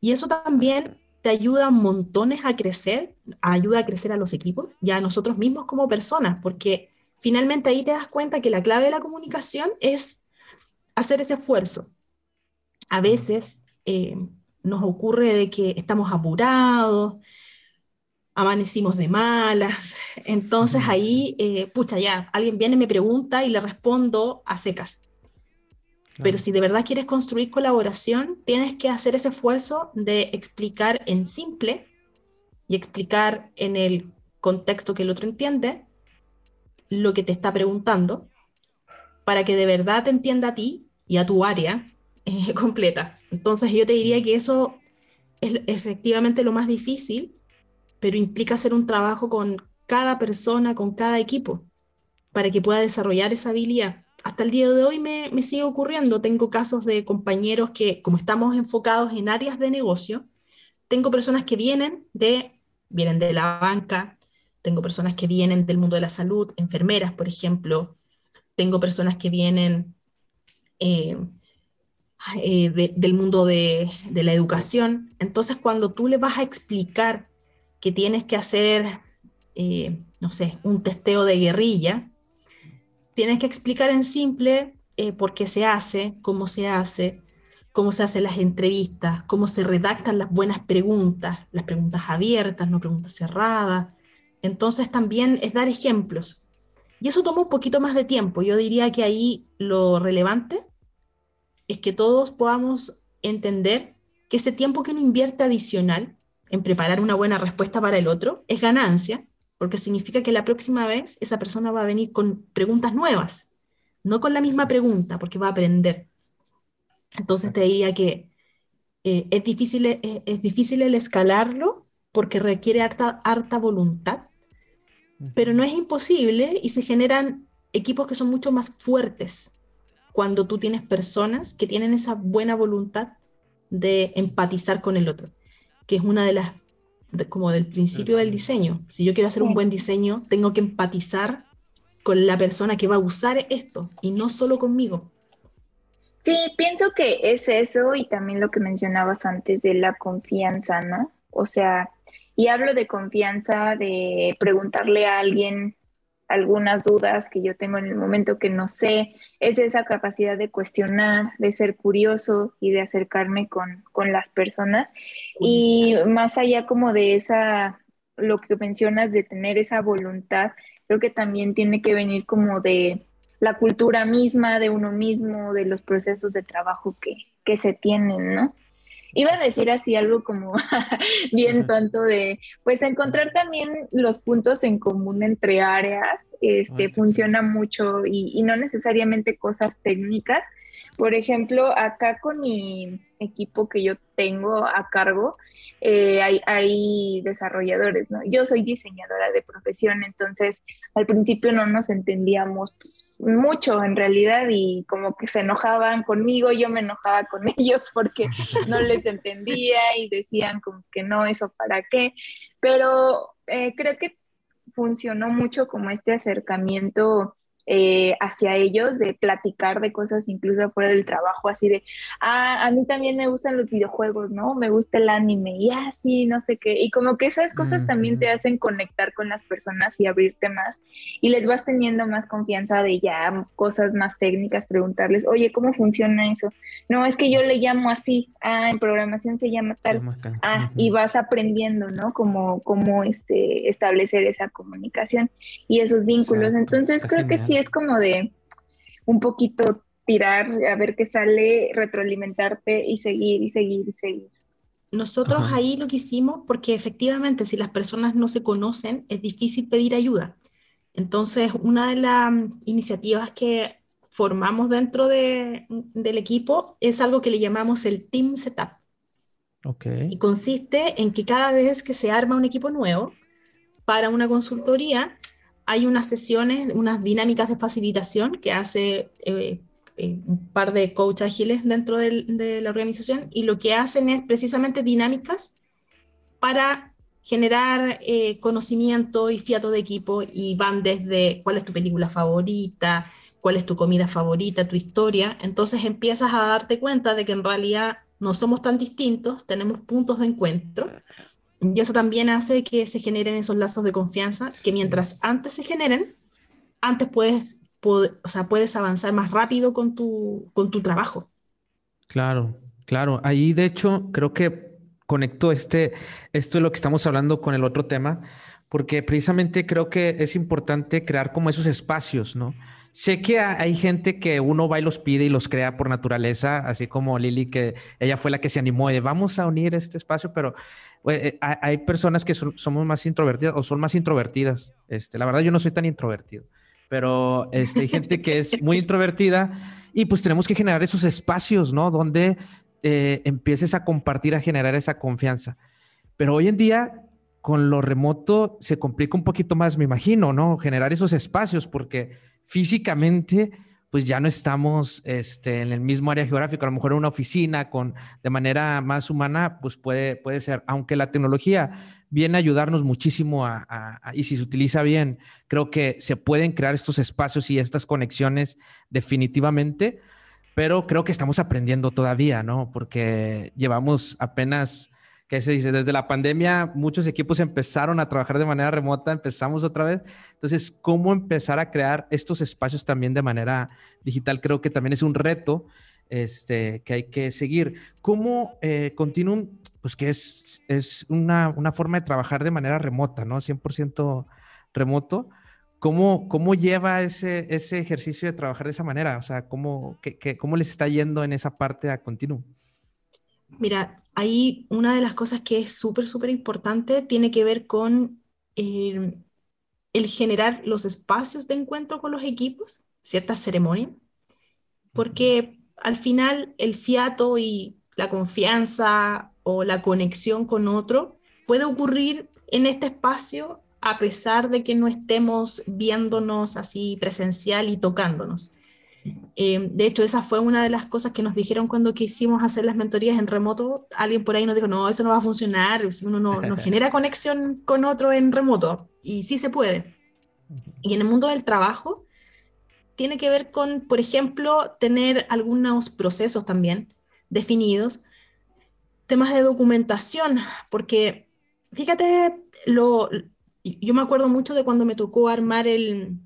Y eso también te ayuda montones a crecer, ayuda a crecer a los equipos y a nosotros mismos como personas, porque finalmente ahí te das cuenta que la clave de la comunicación es hacer ese esfuerzo. A veces eh, nos ocurre de que estamos apurados, amanecimos de malas, entonces ahí, eh, pucha, ya, alguien viene y me pregunta y le respondo a secas. Pero si de verdad quieres construir colaboración, tienes que hacer ese esfuerzo de explicar en simple y explicar en el contexto que el otro entiende lo que te está preguntando para que de verdad te entienda a ti y a tu área eh, completa. Entonces yo te diría que eso es efectivamente lo más difícil, pero implica hacer un trabajo con cada persona, con cada equipo, para que pueda desarrollar esa habilidad hasta el día de hoy me, sigue ocurriendo. Tengo casos de compañeros que, como estamos enfocados en áreas de negocio, tengo personas que vienen de, vienen de la banca, tengo personas que vienen del mundo de la salud, enfermeras, por ejemplo, tengo personas que vienen eh, eh, del mundo de, de, la educación. Entonces, cuando tú le vas a explicar que tienes que hacer, eh, no sé, un testeo de guerrilla, tienes que explicar en simple eh, por qué se hace, cómo se hace, cómo se hacen las entrevistas, cómo se redactan las buenas preguntas, las preguntas abiertas, no preguntas cerradas. Entonces también es dar ejemplos. Y eso toma un poquito más de tiempo. Yo diría que ahí lo relevante es que todos podamos entender que ese tiempo que uno invierte adicional en preparar una buena respuesta para el otro es ganancia porque significa que la próxima vez esa persona va a venir con preguntas nuevas, no con la misma pregunta, porque va a aprender. Entonces te diría que eh, es, difícil, eh, es, difícil el escalarlo porque requiere harta, harta voluntad, pero no es imposible y se generan equipos que son mucho más fuertes cuando tú tienes personas que tienen esa buena voluntad de empatizar con el otro, que es una de las como del principio del diseño. Si yo quiero hacer un buen diseño, tengo que empatizar con la persona que va a usar esto y no solo conmigo. Sí, pienso que es eso y también lo que mencionabas antes de la confianza, ¿no? O sea, y hablo de confianza, de preguntarle a alguien algunas dudas que yo tengo en el momento que no sé, es esa capacidad de cuestionar, de ser curioso y de acercarme con, las personas. Y más allá como de esa, lo que mencionas de tener esa voluntad, creo que también tiene que venir como de la cultura misma, de uno mismo, de los procesos de trabajo que, que se tienen, ¿no? Iba a decir así algo como bien tonto de, pues encontrar también los puntos en común entre áreas, este, funciona mucho y, no necesariamente cosas técnicas. Por ejemplo, acá con mi equipo que yo tengo a cargo, eh, hay, hay, desarrolladores, ¿no? Yo soy diseñadora de profesión, entonces al principio no nos entendíamos pues, mucho en realidad y como que se enojaban conmigo, yo me enojaba con ellos porque no les entendía y decían como que no, eso para qué, pero eh, creo que funcionó mucho como este acercamiento eh, hacia ellos, de platicar de cosas incluso fuera del trabajo, así de, ah, a mí también me gustan los videojuegos, ¿no? Me gusta el anime y así, no sé qué. Y como que esas cosas también te hacen conectar con las personas y abrirte más y les vas teniendo más confianza de ya cosas más técnicas, preguntarles, oye, ¿cómo funciona eso? No, es que yo le llamo así, ah, en programación se llama tal, ah, y vas aprendiendo, ¿no? Como, como este, establecer esa comunicación y esos vínculos. Entonces creo que sí es como de un poquito tirar, a ver qué sale, retroalimentarte y seguir y seguir y seguir. Nosotros ahí lo que hicimos, porque efectivamente si las personas no se conocen, es difícil pedir ayuda. Entonces, una de las iniciativas que formamos dentro de, del equipo es algo que le llamamos el Team Setup. Okay. Y consiste en que cada vez que se arma un equipo nuevo para una consultoría, hay unas sesiones, unas dinámicas de facilitación que hace eh, eh, un par de coaches ágiles dentro de la organización y lo que hacen es precisamente dinámicas para generar eh, conocimiento y fiato de equipo y van desde cuál es tu película favorita, cuál es tu comida favorita, tu historia. Entonces empiezas a darte cuenta de que en realidad no somos tan distintos, tenemos puntos de encuentro y eso también hace que se generen esos lazos de confianza que mientras antes se generen, antes puedes, o sea, puedes avanzar más rápido con tu, con tu trabajo. Claro, claro. Ahí de hecho creo que conecto este, esto de lo que estamos hablando con el otro tema, porque precisamente creo que es importante crear como esos espacios, ¿no? Sé que hay gente que uno va y los pide y los crea por naturaleza, así como Lili, que ella fue la que se animó de vamos a unir este espacio, pero eh, hay personas que somos más introvertidas o son más introvertidas. Este, la verdad, yo no soy tan introvertido, pero este, hay gente que es muy introvertida y pues tenemos que generar esos espacios, ¿no? Donde eh, empieces a compartir, a generar esa confianza. Pero hoy en día, con lo remoto, se complica un poquito más, me imagino, ¿no? Generar esos espacios, porque físicamente pues ya no estamos este, en el mismo área geográfica, a lo mejor en una oficina con, de manera más humana, pues puede, puede ser, aunque la tecnología viene a ayudarnos muchísimo y si se utiliza bien, creo que se pueden crear estos espacios y estas conexiones definitivamente, pero creo que estamos aprendiendo todavía, ¿no? Porque llevamos apenas ¿Qué se dice? Desde la pandemia, muchos equipos empezaron a trabajar de manera remota, empezamos otra vez. Entonces, ¿cómo empezar a crear estos espacios también de manera digital? Creo que también es un reto este, que hay que seguir. ¿Cómo eh, Continuum, pues que es, es una, una, forma de trabajar de manera remota, ¿no? 100% remoto. ¿Cómo, ¿Cómo lleva ese, ese ejercicio de trabajar de esa manera? O sea, ¿cómo, qué, ¿cómo les está yendo en esa parte a Continuum? Mira, ahí una de las cosas que es súper, súper importante tiene que ver con eh, el generar los espacios de encuentro con los equipos, ciertas ceremonias, porque al final el fiato y la confianza o la conexión con otro puede ocurrir en este espacio a pesar de que no estemos viéndonos así presencial y tocándonos. Eh, de hecho, esa fue una de las cosas que nos dijeron cuando quisimos hacer las mentorías en remoto. Alguien por ahí nos dijo, no, eso no va a funcionar, si uno no, no genera conexión con otro en remoto. Y sí se puede. Y en el mundo del trabajo, tiene que ver con, por ejemplo, tener algunos procesos también definidos, temas de documentación, porque fíjate, lo, yo me acuerdo mucho de cuando me tocó armar el,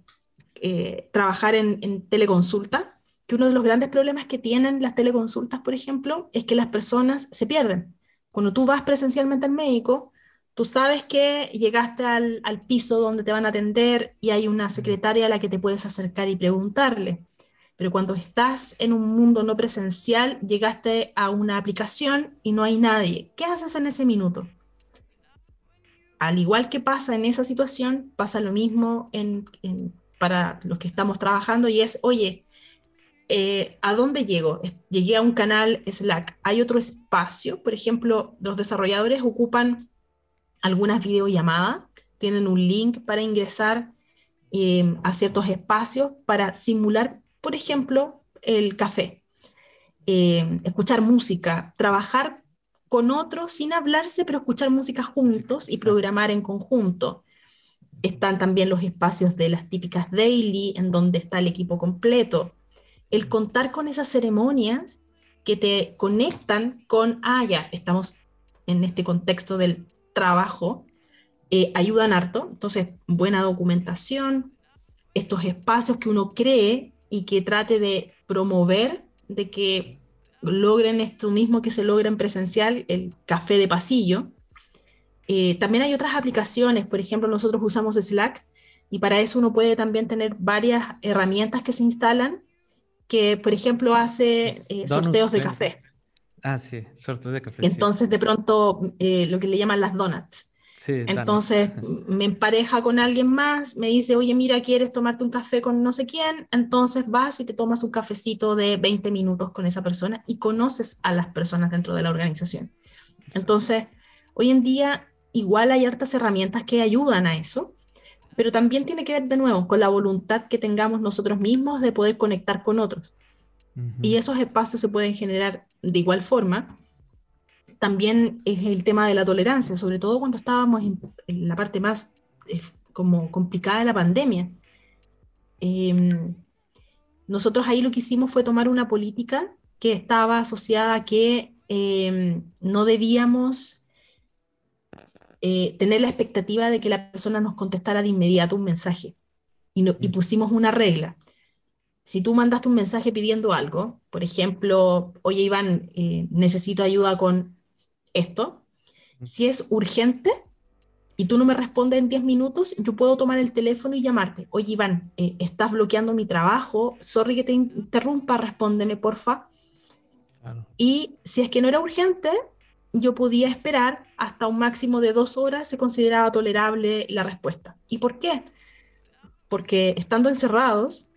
eh, trabajar en, teleconsulta, que uno de los grandes problemas que tienen las teleconsultas, por ejemplo, es que las personas se pierden. Cuando tú vas presencialmente al médico, tú sabes que llegaste al, al piso donde te van a atender y hay una secretaria a la que te puedes acercar y preguntarle. Pero cuando estás en un mundo no presencial, llegaste a una aplicación y no hay nadie. ¿Qué haces en ese minuto? Al igual que pasa en esa situación, pasa lo mismo en, en para los que estamos trabajando y es, oye, eh, ¿a dónde llego? Llegué a un canal Slack. ¿Hay otro espacio? Por ejemplo, los desarrolladores ocupan algunas videollamadas, tienen un link para ingresar eh, a ciertos espacios para simular, por ejemplo, el café, eh, escuchar música, trabajar con otros sin hablarse, pero escuchar música juntos y programar en conjunto. Están también los espacios de las típicas daily, en donde está el equipo completo. El contar con esas ceremonias que te conectan con, ah, estamos en este contexto del trabajo, eh, ayudan harto. Entonces, buena documentación, estos espacios que uno cree y que trate de promover, de que logren esto mismo que se logra en presencial, el café de pasillo, eh, también hay otras aplicaciones, por ejemplo, nosotros usamos Slack y para eso uno puede también tener varias herramientas que se instalan que, por ejemplo, hace eh, sorteos de café. Ah, sí, sorteos de café. Entonces, de pronto, eh, lo que le llaman las donuts. Sí, Entonces, me empareja con alguien más, me dice, oye, mira, ¿quieres tomarte un café con no sé quién? Entonces vas y te tomas un cafecito de 20 minutos con esa persona y conoces a las personas dentro de la organización. Entonces, hoy en día igual hay hartas herramientas que ayudan a eso, pero también tiene que ver de nuevo con la voluntad que tengamos nosotros mismos de poder conectar con otros. Y esos espacios se pueden generar de igual forma. También es el tema de la tolerancia, sobre todo cuando estábamos en, la parte más eh, como complicada de la pandemia. Em, nosotros ahí lo que hicimos fue tomar una política que estaba asociada a que em, no debíamos eh, tener la expectativa de que la persona nos contestara de inmediato un mensaje. Y, y pusimos una regla. Si tú mandaste un mensaje pidiendo algo, por ejemplo, oye Iván, eh, necesito ayuda con esto, si es urgente y tú no me respondes en 10 minutos, yo puedo tomar el teléfono y llamarte. Oye Iván, eh, estás bloqueando mi trabajo, sorry que te interrumpa, respóndeme porfa. Y si es que no era urgente, yo podía esperar hasta un máximo de dos horas, se consideraba tolerable la respuesta. ¿Y por qué? Porque estando encerrados,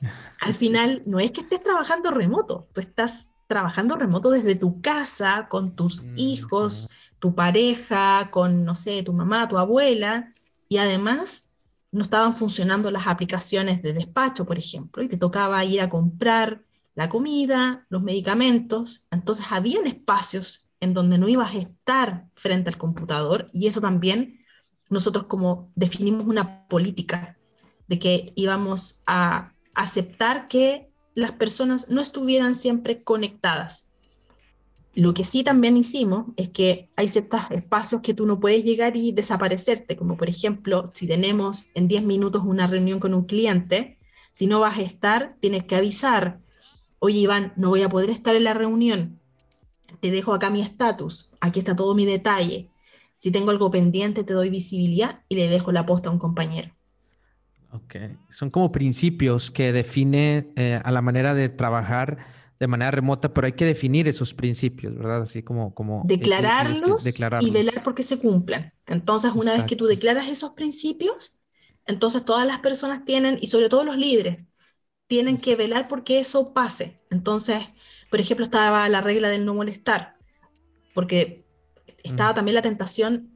al final no es que estés trabajando remoto, tú estás trabajando remoto desde tu casa, con tus mm, hijos, tu pareja, con, no sé, tu mamá, tu abuela, y además no estaban funcionando las aplicaciones de despacho, por ejemplo, y te tocaba ir a comprar la comida, los medicamentos, entonces habían espacios en donde no ibas a estar frente al computador y eso también nosotros como definimos una política de que íbamos a aceptar que las personas no estuvieran siempre conectadas. Lo que sí también hicimos es que hay ciertos espacios que tú no puedes llegar y desaparecerte, como por ejemplo, si tenemos en 10 minutos una reunión con un cliente, si no vas a estar, tienes que avisar, oye Iván, no voy a poder estar en la reunión, te dejo acá mi estatus, aquí está todo mi detalle. Si tengo algo pendiente, te doy visibilidad y le dejo la posta a un compañero. Ok, son como principios que define eh, a la manera de trabajar de manera remota, pero hay que definir esos principios, ¿verdad? Así como... como declararlos, y velar porque se cumplan. Entonces, una vez que tú declaras esos principios, entonces todas las personas tienen, y sobre todo los líderes, tienen que velar porque eso pase. Entonces, por ejemplo, estaba la regla del no molestar, porque estaba mm. también la tentación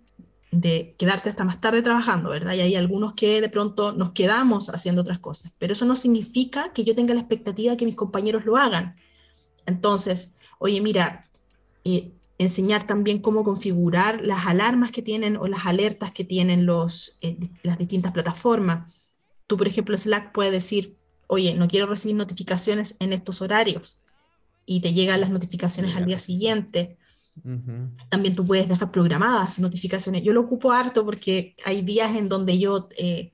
de quedarte hasta más tarde trabajando, ¿verdad? Y hay algunos que de pronto nos quedamos haciendo otras cosas, pero eso no significa que yo tenga la expectativa de que mis compañeros lo hagan. Entonces, oye, mira, eh, enseñar también cómo configurar las alarmas que tienen o las alertas que tienen los, eh, las distintas plataformas. Tú, por ejemplo, Slack puede decir, oye, no quiero recibir notificaciones en estos horarios y te llegan las notificaciones al día siguiente. También tú puedes dejar programadas notificaciones. Yo lo ocupo harto porque hay días en donde yo eh,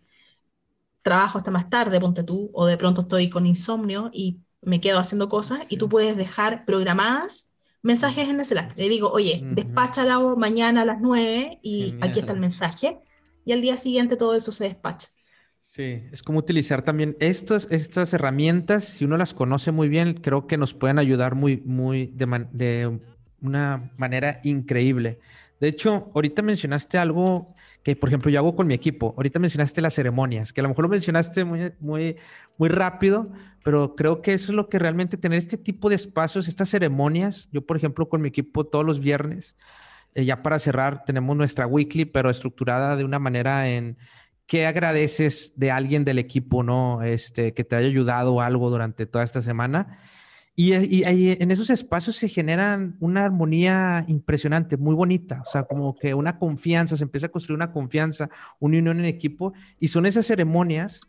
trabajo hasta más tarde, ponte tú, o de pronto estoy con insomnio y me quedo haciendo cosas y tú puedes dejar programadas mensajes en el Slack. Le digo, oye, uh mañana a las 9 y aquí está el mensaje. Y al día siguiente todo eso se despacha. Sí, es como utilizar también estas, estas herramientas, si uno las conoce muy bien, creo que nos pueden ayudar muy, muy de, una manera increíble. De hecho, ahorita mencionaste algo que, por ejemplo, yo hago con mi equipo. Ahorita mencionaste las ceremonias, que a lo mejor lo mencionaste muy, muy, muy rápido, pero creo que eso es lo que realmente tener este tipo de espacios, estas ceremonias. Yo, por ejemplo, con mi equipo todos los viernes, eh, ya para cerrar, tenemos nuestra weekly, pero estructurada de una manera en ¿qué agradeces de alguien del equipo, no? Este, que te haya ayudado algo durante toda esta semana. Y, en esos espacios se generan una armonía impresionante, muy bonita, o sea, como que una confianza, se empieza a construir una confianza, una unión en equipo, y son esas ceremonias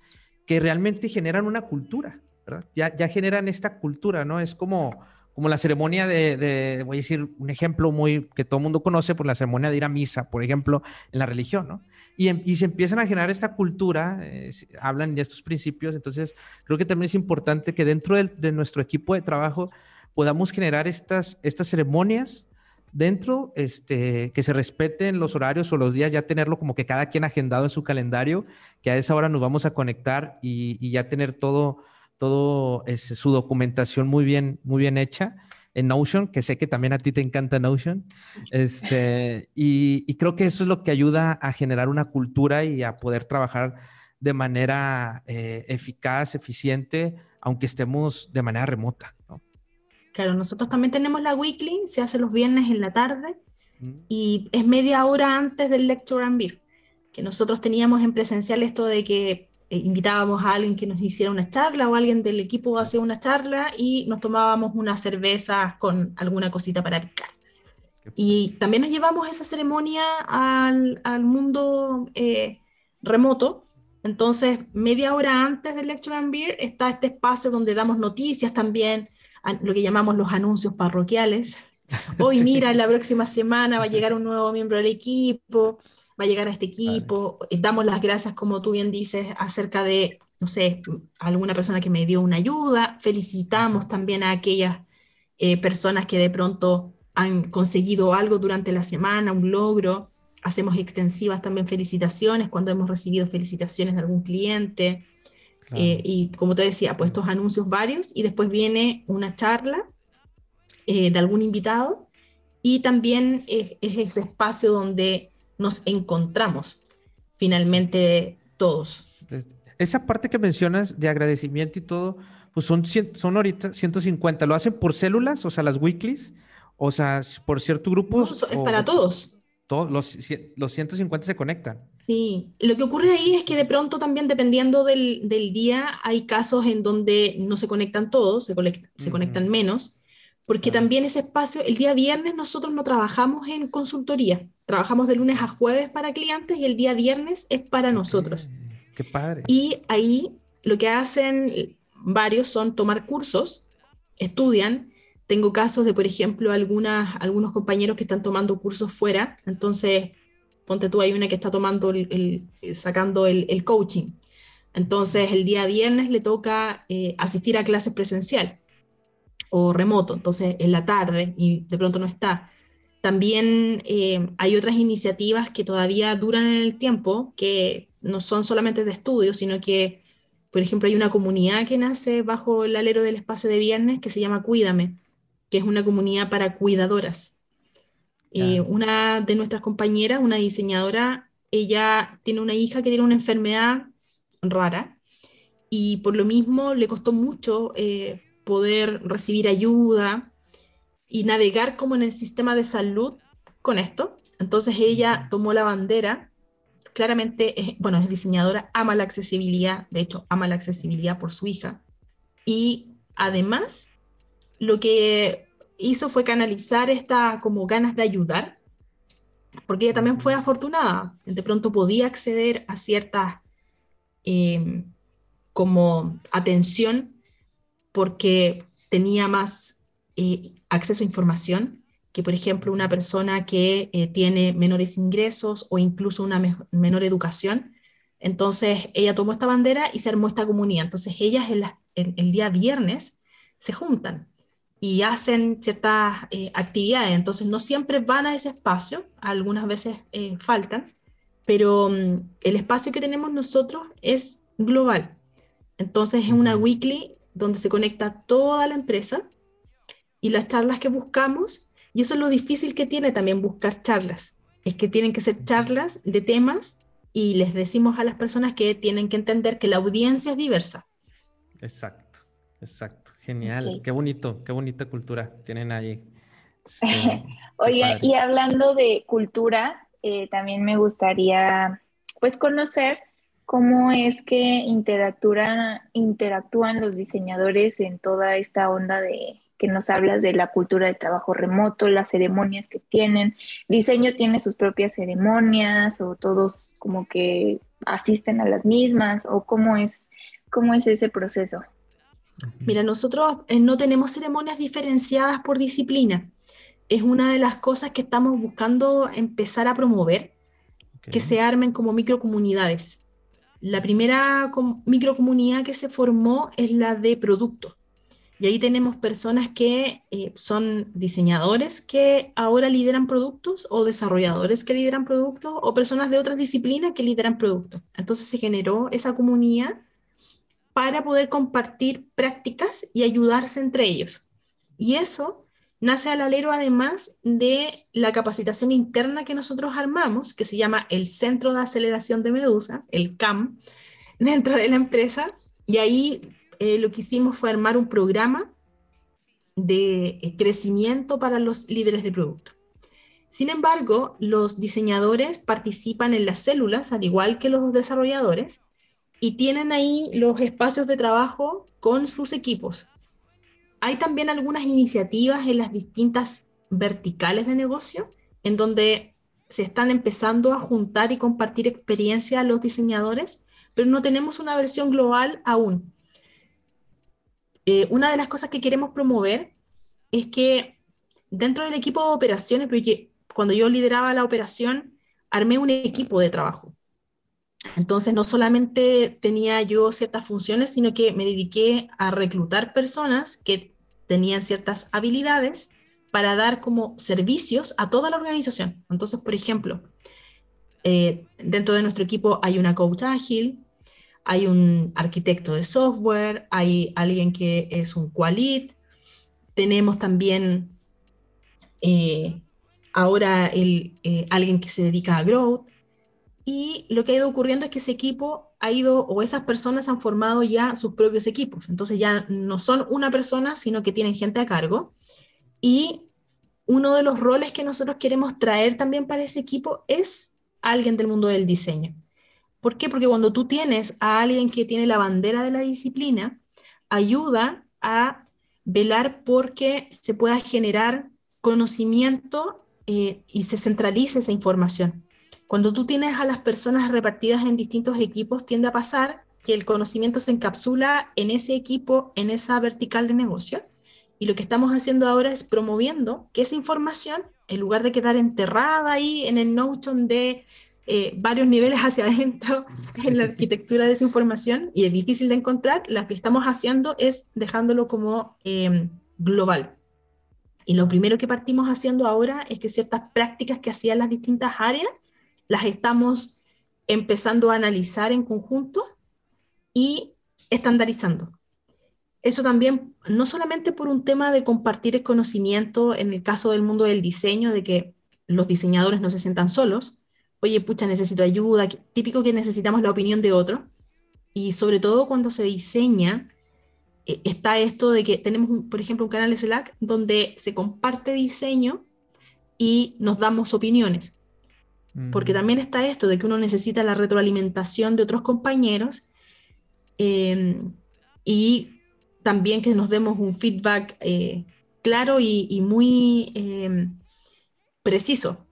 que realmente generan una cultura, ¿verdad? Ya, ya generan esta cultura, ¿no? Es como, como la ceremonia de, voy a decir un ejemplo muy que todo el mundo conoce, por la ceremonia de ir a misa, por ejemplo, en la religión, ¿no? Y, em, y se empiezan a generar esta cultura, eh, hablan de estos principios, entonces creo que también es importante que dentro de, nuestro equipo de trabajo podamos generar estas, estas ceremonias dentro, este, que se respeten los horarios o los días, ya tenerlo como que cada quien agendado en su calendario, que a esa hora nos vamos a conectar y ya tener todo, todo ese, su documentación muy bien, muy bien hecha en Notion, que sé que también a ti te encanta Notion. Este, y, creo que eso es lo que ayuda a generar una cultura y a poder trabajar de manera eh, eficaz, eficiente, aunque estemos de manera remota. Claro, nosotros también tenemos la weekly, se hace los viernes en la tarde mm. y es media hora antes del Lecture and Beer, que nosotros teníamos en presencial esto de que eh, invitábamos a alguien que nos hiciera una charla o alguien del equipo hacía una charla y nos tomábamos una cerveza con alguna cosita para picar. Y también nos llevamos esa ceremonia al, al mundo eh, remoto. Entonces, media hora antes del Lecture and Beer está este espacio donde damos noticias también, lo que llamamos los anuncios parroquiales. Hoy, mira, la próxima semana va a llegar un nuevo miembro del equipo va a llegar a este equipo, eh, damos las gracias, como tú bien dices, acerca de, no sé, alguna persona que me dio una ayuda, felicitamos también a aquellas eh, personas que de pronto han conseguido algo durante la semana, un logro, hacemos extensivas también felicitaciones cuando hemos recibido felicitaciones de algún cliente. Eh, y como te decía, pues estos anuncios varios y después viene una charla de algún invitado. Y también es ese espacio donde nos encontramos finalmente todos. Esa parte que mencionas de agradecimiento y todo, pues son, son ahorita 150. ¿Lo hacen por células, o sea, las weeklies? O sea, por ciertos grupos. es para todos. Todos los, los 150 se conectan. Sí, lo que ocurre ahí es que de pronto también dependiendo del, del día hay casos en donde no se conectan todos, se, se conectan menos, porque también ese espacio, el día viernes nosotros no trabajamos en consultoría, trabajamos de lunes a jueves para clientes y el día viernes es para nosotros. Qué padre. Y ahí lo que hacen varios son tomar cursos, estudian. Tengo casos de, por ejemplo, algunas, algunos compañeros que están tomando cursos fuera, entonces, ponte tú, hay una que está tomando, el, sacando el, coaching. Entonces, el día viernes le toca eh, asistir a clases presencial o remoto, entonces en la tarde y de pronto no está. También eh, hay otras iniciativas que todavía duran en el tiempo, que no son solamente de estudio, sino que, por ejemplo, hay una comunidad que nace bajo el alero del espacio de viernes que se llama Cuídame, que es una comunidad para cuidadoras. Eh, una de nuestras compañeras, una diseñadora, ella tiene una hija que tiene una enfermedad rara y por lo mismo le costó mucho eh, poder recibir ayuda y navegar como en el sistema de salud con esto. Entonces ella tomó la bandera, claramente, es, bueno, es diseñadora, ama la accesibilidad, de hecho, ama la accesibilidad por su hija. Y además, lo que hizo fue canalizar esta como ganas de ayudar, porque ella también fue afortunada, de pronto podía acceder a cierta eh, como atención porque tenía más eh, acceso a información que, por ejemplo, una persona que eh, tiene menores ingresos o incluso una menor educación. Entonces, ella tomó esta bandera y se armó esta comunidad. Entonces, ellas el día viernes se juntan y hacen ciertas eh, actividades. Entonces, no siempre van a ese espacio, algunas veces faltan, pero mm, el espacio que tenemos nosotros es global. Entonces, es una weekly donde se conecta toda la empresa y las charlas que buscamos, y eso es lo difícil que tiene también buscar charlas, es que tienen que ser charlas de temas y les decimos a las personas que tienen que entender que la audiencia es diversa. Exacto, exacto, genial, qué bonito, qué bonita cultura tienen ahí. Oye, y hablando de cultura, eh, también me gustaría pues conocer cómo es que interactúan, interactúan los diseñadores en toda esta onda de que nos hablas de la cultura de trabajo remoto, las ceremonias que tienen. Diseño tiene sus propias ceremonias o todos como que asisten a las mismas o cómo es, cómo es ese proceso. Mira, nosotros eh, no tenemos ceremonias diferenciadas por disciplina. Es una de las cosas que estamos buscando empezar a promover, que se armen como microcomunidades. La primera microcomunidad que se formó es la de productos. Y ahí tenemos personas que eh, son diseñadores que ahora lideran productos o desarrolladores que lideran productos o personas de otras disciplinas que lideran productos. Entonces se generó esa comunidad para poder compartir prácticas y ayudarse entre ellos. Y eso nace al alero además de la capacitación interna que nosotros armamos, que se llama el Centro de Aceleración de Medusa, el CAM, dentro de la empresa. Y ahí eh, lo que hicimos fue armar un programa de eh, crecimiento para los líderes de producto. Sin embargo, los diseñadores participan en las células, al igual que los desarrolladores, y tienen ahí los espacios de trabajo con sus equipos. Hay también algunas iniciativas en las distintas verticales de negocio, en donde se están empezando a juntar y compartir experiencia a los diseñadores, pero no tenemos una versión global aún. Eh, una de las cosas que queremos promover es que dentro del equipo de operaciones, porque cuando yo lideraba la operación, armé un equipo de trabajo. Entonces, no solamente tenía yo ciertas funciones, sino que me dediqué a reclutar personas que tenían ciertas habilidades para dar como servicios a toda la organización. Entonces, por ejemplo, eh, dentro de nuestro equipo hay una coach ágil, hay un arquitecto de software, hay alguien que es un qualit, tenemos también eh, ahora eh, alguien que se dedica a growth. Y lo que ha ido ocurriendo es que ese equipo ha ido, o esas personas han formado ya sus propios equipos. Entonces ya no son una persona, sino que tienen gente a cargo. Y uno de los roles que nosotros queremos traer también para ese equipo es alguien del mundo del diseño. ¿Por qué? Porque cuando tú tienes a alguien que tiene la bandera de la disciplina, ayuda a velar porque se pueda generar conocimiento eh, y se centralice esa información. Cuando tú tienes a las personas repartidas en distintos equipos, tiende a pasar que el conocimiento se encapsula en ese equipo, en esa vertical de negocio. Y lo que estamos haciendo ahora es promoviendo que esa información, en lugar de quedar enterrada ahí en el Notion de eh, varios niveles hacia adentro en la arquitectura de esa información y es difícil de encontrar, lo que estamos haciendo es dejándolo como em, global. Y lo primero que partimos haciendo ahora es que ciertas prácticas que hacían las distintas áreas las estamos empezando a analizar en conjunto y estandarizando. Eso también, no solamente por un tema de compartir el conocimiento en el caso del mundo del diseño, de que los diseñadores no se sientan solos, oye, pucha, necesito ayuda, típico que necesitamos la opinión de otro. Y sobre todo cuando se diseña, eh, está esto de que tenemos, por ejemplo, un canal de Slack donde se comparte diseño y nos damos opiniones. Porque también está esto de que uno necesita la retroalimentación de otros compañeros em, y también que nos demos un feedback eh, claro y, muy em, preciso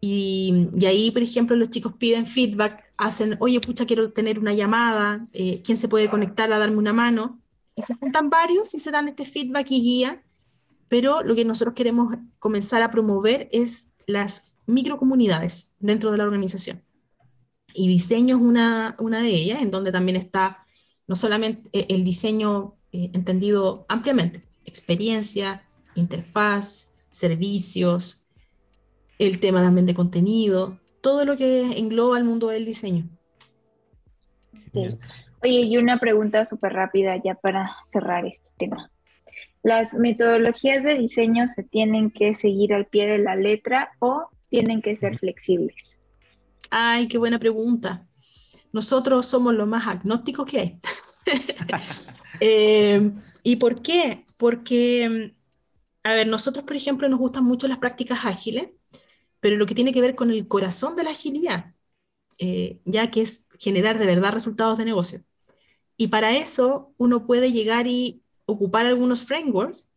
y, ahí, por ejemplo, los chicos piden feedback, hacen, oye, pucha, quiero tener una llamada, eh, ¿quién se puede conectar a darme una mano? Y se juntan varios y se dan este feedback y guía, pero lo que nosotros queremos comenzar a promover es las microcomunidades dentro de la organización. Y diseño es una, una de ellas, en donde también está no solamente eh, el diseño eh, entendido ampliamente, experiencia, interfaz, servicios, el tema también de contenido, todo lo que engloba el mundo del diseño. Oye, y una pregunta súper rápida ya para cerrar este tema. ¿Las metodologías de diseño se tienen que seguir al pie de la letra o tienen que ser flexibles? Ay, qué buena pregunta. Nosotros somos los más agnósticos que hay. Eh, ¿Y por qué? Porque, a ver, nosotros, por ejemplo, nos gustan mucho las prácticas ágiles pero lo que tiene que ver con el corazón de la agilidad, eh, ya que es generar de verdad resultados de negocio. Y para eso uno puede llegar y ocupar algunos frameworks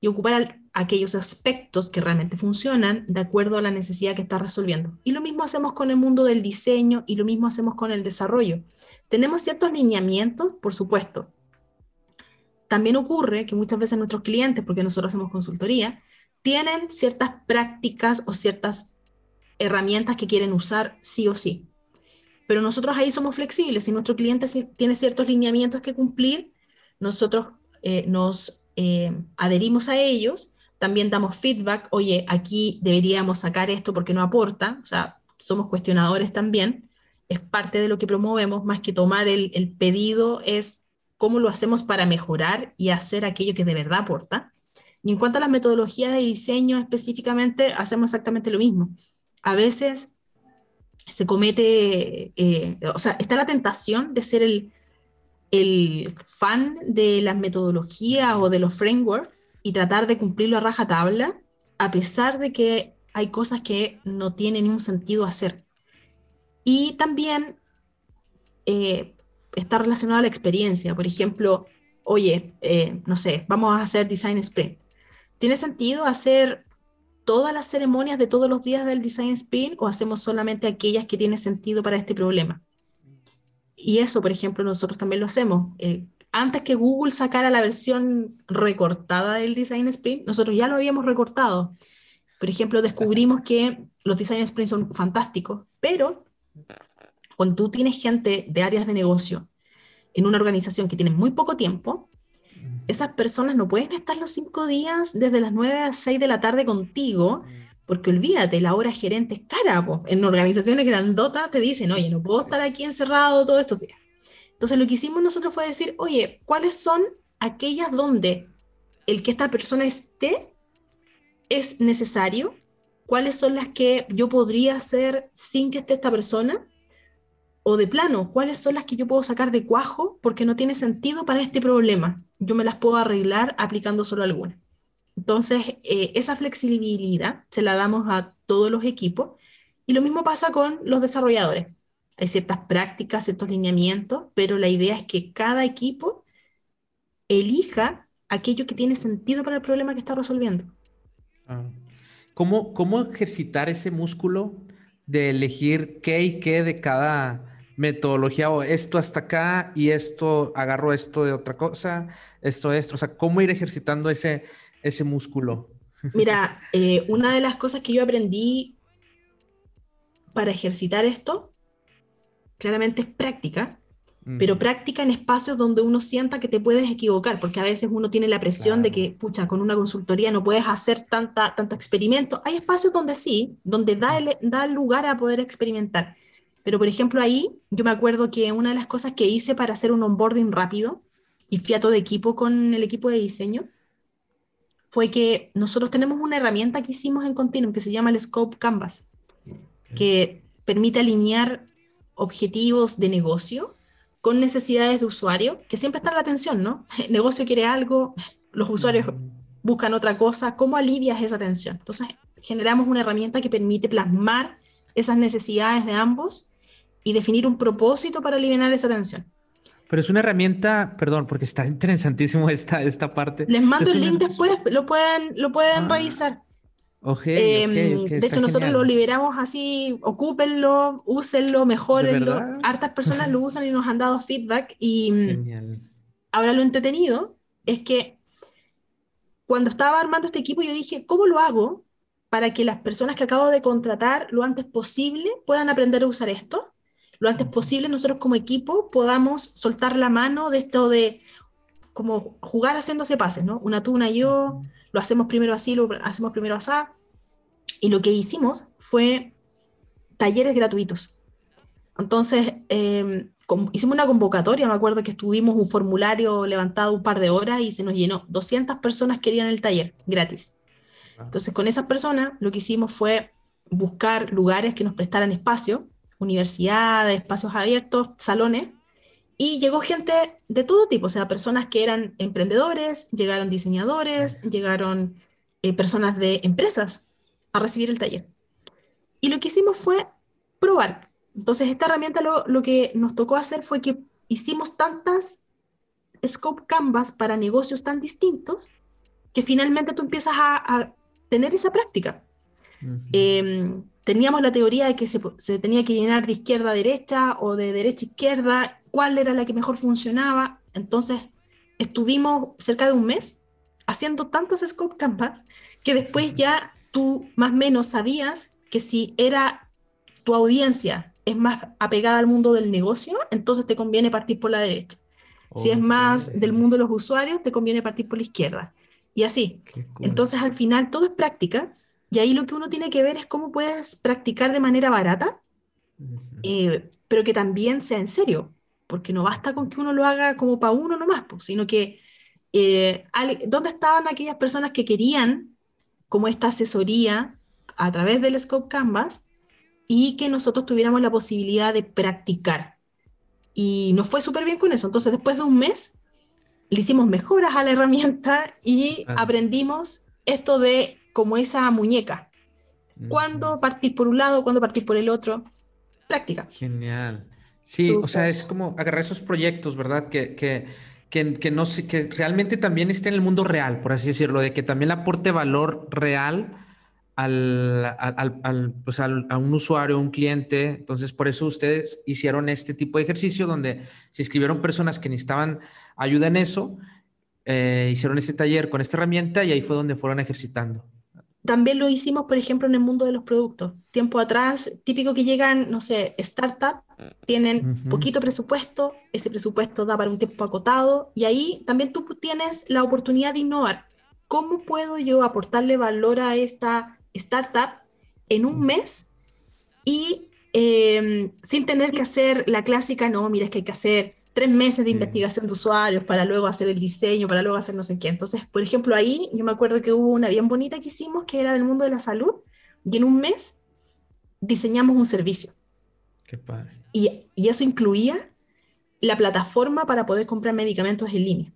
y ocupar aquellos aspectos que realmente funcionan de acuerdo a la necesidad que está resolviendo. Y lo mismo hacemos con el mundo del diseño y lo mismo hacemos con el desarrollo. Tenemos ciertos lineamientos, por supuesto. También ocurre que muchas veces nuestros clientes, porque nosotros hacemos consultoría, tienen ciertas prácticas o ciertas herramientas que quieren usar sí o sí. Pero nosotros ahí somos flexibles. Si nuestro cliente tiene ciertos lineamientos que cumplir, nosotros eh, nos eh, adherimos a ellos. También damos feedback, oye, aquí deberíamos sacar esto porque no aporta. O sea, somos cuestionadores también. Es parte de lo que promovemos, más que tomar el, el pedido, es cómo lo hacemos para mejorar y hacer aquello que de verdad aporta. Y en cuanto a las metodologías de diseño específicamente, hacemos exactamente lo mismo. A veces se comete, eh, o sea, está la tentación de ser el, el fan de las metodologías o de los frameworks y tratar de cumplirlo a raja tabla, a pesar de que hay cosas que no tienen ningún sentido hacer. Y también eh, está relacionado a la experiencia. Por ejemplo, oye, eh, no sé, vamos a hacer Design Sprint. ¿Tiene sentido hacer todas las ceremonias de todos los días del Design Sprint o hacemos solamente aquellas que tienen sentido para este problema? Y eso, por ejemplo, nosotros también lo hacemos. Eh, antes que Google sacara la versión recortada del Design Sprint, nosotros ya lo habíamos recortado. Por ejemplo, descubrimos que los Design Sprint son fantásticos, pero cuando tú tienes gente de áreas de negocio en una organización que tiene muy poco tiempo, esas personas no pueden estar los cinco días desde las 9 a 6 de la tarde contigo, porque olvídate, la hora gerente es cara. En organizaciones grandotas te dicen, oye, no puedo estar aquí encerrado todos estos días. Entonces lo que hicimos nosotros fue decir, oye, ¿cuáles son aquellas donde el que esta persona esté es necesario? ¿Cuáles son las que yo podría hacer sin que esté esta persona? O de plano, cuáles son las que yo puedo sacar de cuajo porque no tiene sentido para este problema. Yo me las puedo arreglar aplicando solo algunas. Entonces, eh, esa flexibilidad se la damos a todos los equipos y lo mismo pasa con los desarrolladores. Hay ciertas prácticas, ciertos lineamientos, pero la idea es que cada equipo elija aquello que tiene sentido para el problema que está resolviendo. Ah. ¿Cómo, ¿Cómo ejercitar ese músculo de elegir qué y qué de cada metodología o esto hasta acá y esto, agarro esto de otra cosa, esto, esto, o sea, cómo ir ejercitando ese, ese músculo. Mira, eh, una de las cosas que yo aprendí para ejercitar esto, claramente es práctica, pero práctica en espacios donde uno sienta que te puedes equivocar, porque a veces uno tiene la presión de que, pucha, con una consultoría no puedes hacer tanta, tanto experimento. Hay espacios donde sí, donde da, da lugar a poder experimentar. Pero, por ejemplo, ahí yo me acuerdo que una de las cosas que hice para hacer un onboarding rápido y fiato de equipo con el equipo de diseño fue que nosotros tenemos una herramienta que hicimos en Continuum que se llama el Scope Canvas, que permite alinear objetivos de negocio con necesidades de usuario, que siempre está en la atención, ¿no? El negocio quiere algo, los usuarios mm. buscan otra cosa, ¿cómo alivias esa tensión? Entonces, generamos una herramienta que permite plasmar esas necesidades de ambos y definir un propósito para aliviar esa tensión. Pero es una herramienta, perdón, porque está interesantísimo esta, esta parte. Les mando el link después, lo pueden, lo pueden ah. revisar. Em, de hecho, nosotros lo liberamos así, ocúpenlo, úsenlo, mejorenlo. Hartas personas lo usan y nos han dado feedback. Y mm, ahora lo entretenido es que cuando estaba armando este equipo, yo dije, ¿cómo lo hago para que las personas que acabo de contratar lo antes posible puedan aprender a usar esto? Lo antes posible nosotros como equipo podamos soltar la mano de esto de como jugar haciéndose pases, ¿no? Una tú, una yo, lo hacemos primero así, lo hacemos primero así. Y lo que hicimos fue talleres gratuitos. Entonces, em, hicimos una convocatoria, me acuerdo que estuvimos un formulario levantado un par de horas y se nos llenó. 200 personas querían el taller gratis. Ah. Entonces, con esas personas lo que hicimos fue buscar lugares que nos prestaran espacio universidades, espacios abiertos, salones, y llegó gente de todo tipo, o sea, personas que eran emprendedores, llegaron diseñadores, llegaron eh, personas de empresas a recibir el taller. Y lo que hicimos fue probar. Entonces, esta herramienta lo, lo que nos tocó hacer fue que hicimos tantas scope canvas para negocios tan distintos que finalmente tú empiezas a, tener esa práctica. Teníamos la teoría de que se, se, tenía que llenar de izquierda a derecha o de derecha a izquierda, cuál era la que mejor funcionaba. Entonces, estuvimos cerca de un mes haciendo tantos scope canvas que después ya tú más o menos sabías que si era tu audiencia es más apegada al mundo del negocio, entonces te conviene partir por la derecha. Si es más del mundo de los usuarios, te conviene partir por la izquierda. Y así. Entonces, al final, todo es práctica. Y ahí lo que uno tiene que ver es cómo puedes practicar de manera barata, eh, pero que también sea en serio. Porque no basta con que uno lo haga como para uno nomás, pues, sino que eh, ¿dónde estaban aquellas personas que querían como esta asesoría a través del Scope Canvas y que nosotros tuviéramos la posibilidad de practicar? Y nos fue súper bien con eso. Entonces, después de un mes, le hicimos mejoras a la herramienta y aprendimos esto de como esa muñeca. ¿Cuándo partir por un lado? ¿Cuándo partir por el otro? Práctica. Genial. Sí, o sea, es como agarrar esos proyectos, ¿verdad? Que, que, que, no que realmente también esté en el mundo real, por así decirlo, de que también aporte valor real al, al, pues a un usuario, un cliente. Entonces, por eso ustedes hicieron este tipo de ejercicio donde se inscribieron personas que necesitaban ayuda en eso, eh, hicieron este taller con esta herramienta y ahí fue donde fueron ejercitando. También lo hicimos, por ejemplo, en el mundo de los productos. Tiempo atrás, típico que llegan, no sé, startup, tienen poquito presupuesto, ese presupuesto da para un tiempo acotado y ahí también tú tienes la oportunidad de innovar. ¿Cómo puedo yo aportarle valor a esta startup en un mes y em, sin tener que hacer la clásica, no, mira, es que hay que hacer tres meses de investigación de usuarios para luego hacer el diseño, para luego hacer no sé qué. Entonces, por ejemplo, ahí yo me acuerdo que hubo una bien bonita que hicimos que era del mundo de la salud y en un mes diseñamos un servicio. Qué padre. Y, y eso incluía la plataforma para poder comprar medicamentos en línea.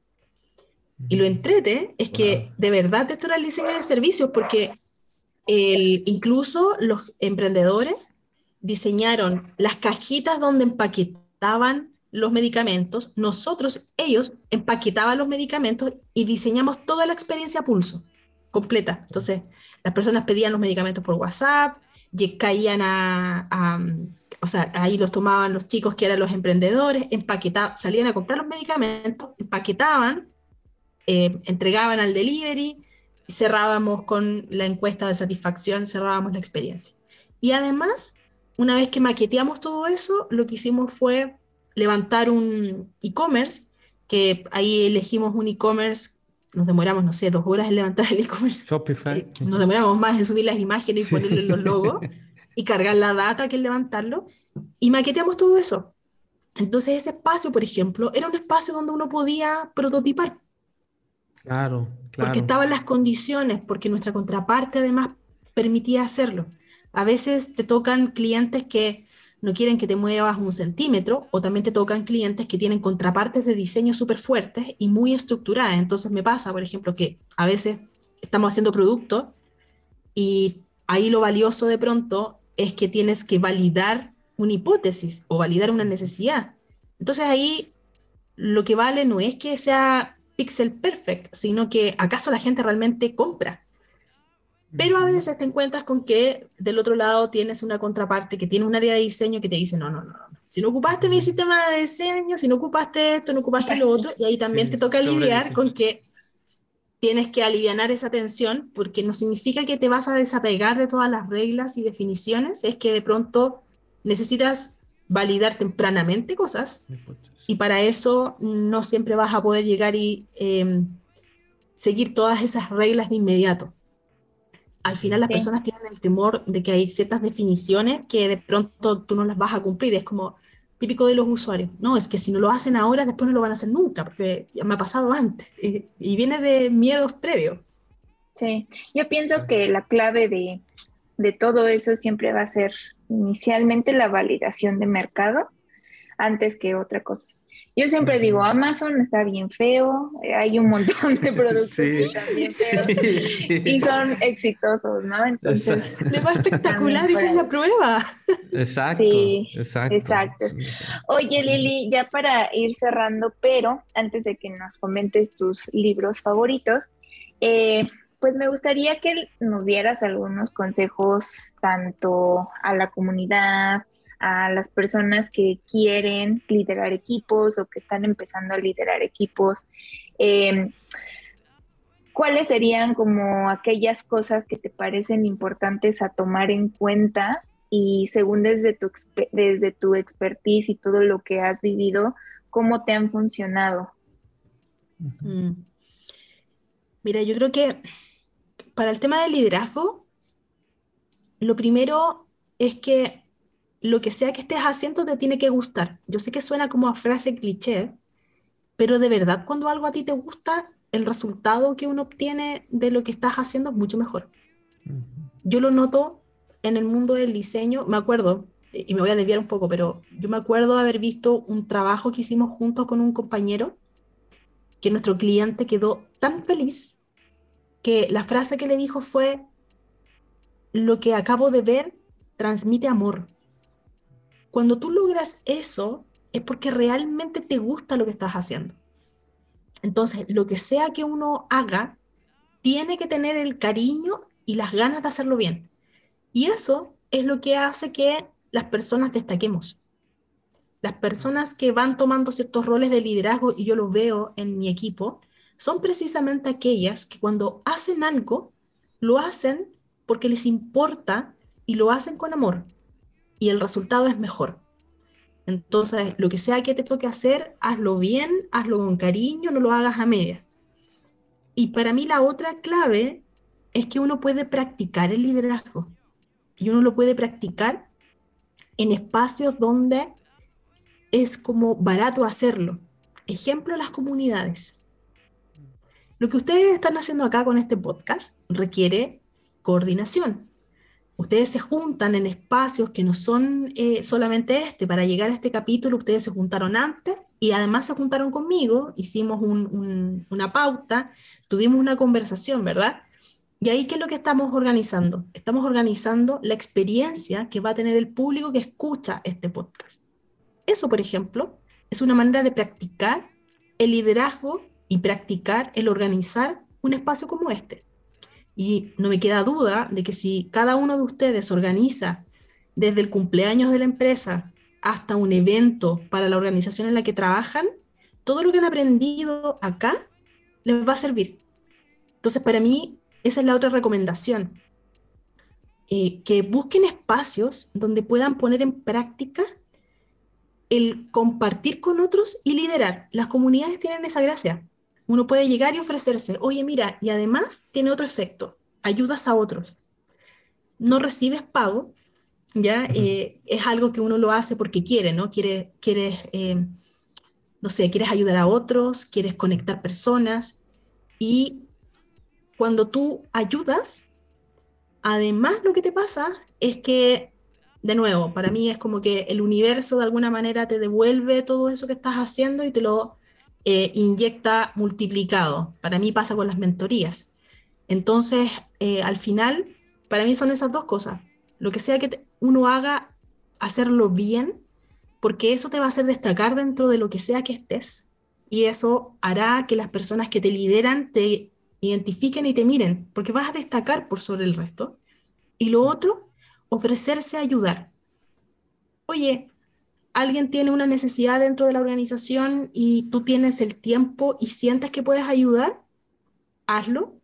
Y lo entrete es que de verdad esto era el diseño de servicios porque incluso los emprendedores diseñaron las cajitas donde empaquetaban los medicamentos, nosotros, ellos, empaquetaban los medicamentos y diseñamos toda la experiencia pulso, completa. Entonces, las personas pedían los medicamentos por WhatsApp, caían a, o sea, ahí los tomaban los chicos que eran los emprendedores, empaquetaban, salían a comprar los medicamentos, empaquetaban, eh, entregaban al delivery, cerrábamos con la encuesta de satisfacción, cerrábamos la experiencia. Y además, una vez que maqueteamos todo eso, lo que hicimos fue levantar un e-commerce, que ahí elegimos un e-commerce, nos demoramos, no sé, dos horas en levantar el e-commerce. Shopify. Eh, nos demoramos más en subir las imágenes y ponerle los logos y cargar la data que en levantarlo. Y maqueteamos todo eso. Entonces ese espacio, por ejemplo, era un espacio donde uno podía prototipar. Claro. Porque estaban las condiciones, porque nuestra contraparte además permitía hacerlo. A veces te tocan clientes que no quieren que te muevas un centímetro, o también te tocan clientes que tienen contrapartes de diseño súper fuertes y muy estructuradas. Entonces me pasa, por ejemplo, que a veces estamos haciendo productos y ahí lo valioso de pronto es que tienes que validar una hipótesis o validar una necesidad. Entonces ahí lo que vale no es que sea pixel perfect, sino que acaso la gente realmente compra. Pero a veces te encuentras con que del otro lado tienes una contraparte que tiene un área de diseño que te dice, no, no, no, no. si no ocupaste mi sistema de diseño, si no ocupaste esto, no ocupaste lo otro, y ahí también te toca lidiar con que tienes que aliviar esa tensión, porque no significa que te vas a desapegar de todas las reglas y definiciones, es que de pronto necesitas validar tempranamente cosas y para eso no siempre vas a poder llegar y em, seguir todas esas reglas de inmediato. Al final las personas tienen el temor de que hay ciertas definiciones que de pronto tú no las vas a cumplir. Es como típico de los usuarios. No, es que si no lo hacen ahora, después no lo van a hacer nunca, porque ya me ha pasado antes. Y viene de miedos previos. Sí, yo pienso que la clave de, de todo eso siempre va a ser inicialmente la validación de mercado antes que otra cosa. Yo siempre digo, Amazon está bien feo, eh, hay un montón de productos que están bien feos y son exitosos, ¿no? Entonces, le va espectacular, esa es la prueba. Exacto, exacto. Exacto. Oye, Lili, ya para ir cerrando, pero antes de que nos comentes tus libros favoritos, eh, pues me gustaría que nos dieras algunos consejos tanto a la comunidad, a las personas que quieren liderar equipos o que están empezando a liderar equipos. Em, ¿Cuáles serían como aquellas cosas que te parecen importantes a tomar en cuenta y según desde tu, desde tu expertise y todo lo que has vivido, cómo te han funcionado? Mm. Mira, yo creo que para el tema del liderazgo, lo primero es que lo que sea que estés haciendo te tiene que gustar. Yo sé que suena como a frase cliché, pero de verdad cuando algo a ti te gusta, el resultado que uno obtiene de lo que estás haciendo es mucho mejor. Yo lo noto en el mundo del diseño, me acuerdo, y me voy a desviar un poco, pero yo me acuerdo haber visto un trabajo que hicimos juntos con un compañero, que nuestro cliente quedó tan feliz que la frase que le dijo fue, lo que acabo de ver transmite amor. Cuando tú logras eso, es porque realmente te gusta lo que estás haciendo. Entonces, lo que sea que uno haga, tiene que tener el cariño y las ganas de hacerlo bien. Y eso es lo que hace que las personas destaquemos. Las personas que van tomando ciertos roles de liderazgo, y yo lo veo en mi equipo, son precisamente aquellas que cuando hacen algo, lo hacen porque les importa y lo hacen con amor y el resultado es mejor. Entonces, lo que sea que te toque hacer, hazlo bien, hazlo con cariño, no lo hagas a media. Y para mí la otra clave es que uno puede practicar el liderazgo y uno lo puede practicar en espacios donde es como barato hacerlo. Ejemplo, las comunidades. Lo que ustedes están haciendo acá con este podcast requiere coordinación ustedes se juntan en espacios que no son eh, solamente este. Para llegar a este capítulo, ustedes se juntaron antes y además se juntaron conmigo, hicimos una pauta, tuvimos una conversación, ¿verdad? Y ahí, ¿qué es lo que estamos organizando? Estamos organizando la experiencia que va a tener el público que escucha este podcast. Eso, por ejemplo, es una manera de practicar el liderazgo y practicar el organizar un espacio como este. Y no me queda duda de que si cada uno de ustedes organiza desde el cumpleaños de la empresa hasta un evento para la organización en la que trabajan, todo lo que han aprendido acá les va a servir. Entonces, para mí, esa es la otra recomendación. Eh, que busquen espacios donde puedan poner en práctica el compartir con otros y liderar. Las comunidades tienen esa gracia. Uno puede llegar y ofrecerse, oye, mira, y además tiene otro efecto, ayudas a otros. No recibes pago, ¿ya? Eh, es algo que uno lo hace porque quiere, ¿no? Quiere, quieres, eh, no sé, quieres ayudar a otros, quieres conectar personas y cuando tú ayudas, además lo que te pasa es que, de nuevo, para mí es como que el universo de alguna manera te devuelve todo eso que estás haciendo y te lo eh, inyecta multiplicado. Para mí pasa con las mentorías. Entonces, eh, al final, para mí son esas dos cosas. Lo que sea que uno haga, hacerlo bien, porque eso te va a hacer destacar dentro de lo que sea que estés. Y eso hará que las personas que te lideran te identifiquen y te miren, porque vas a destacar por sobre el resto. Y lo otro, ofrecerse a ayudar. Oye, alguien tiene una necesidad dentro de la organización y tú tienes el tiempo y sientes que puedes ayudar, hazlo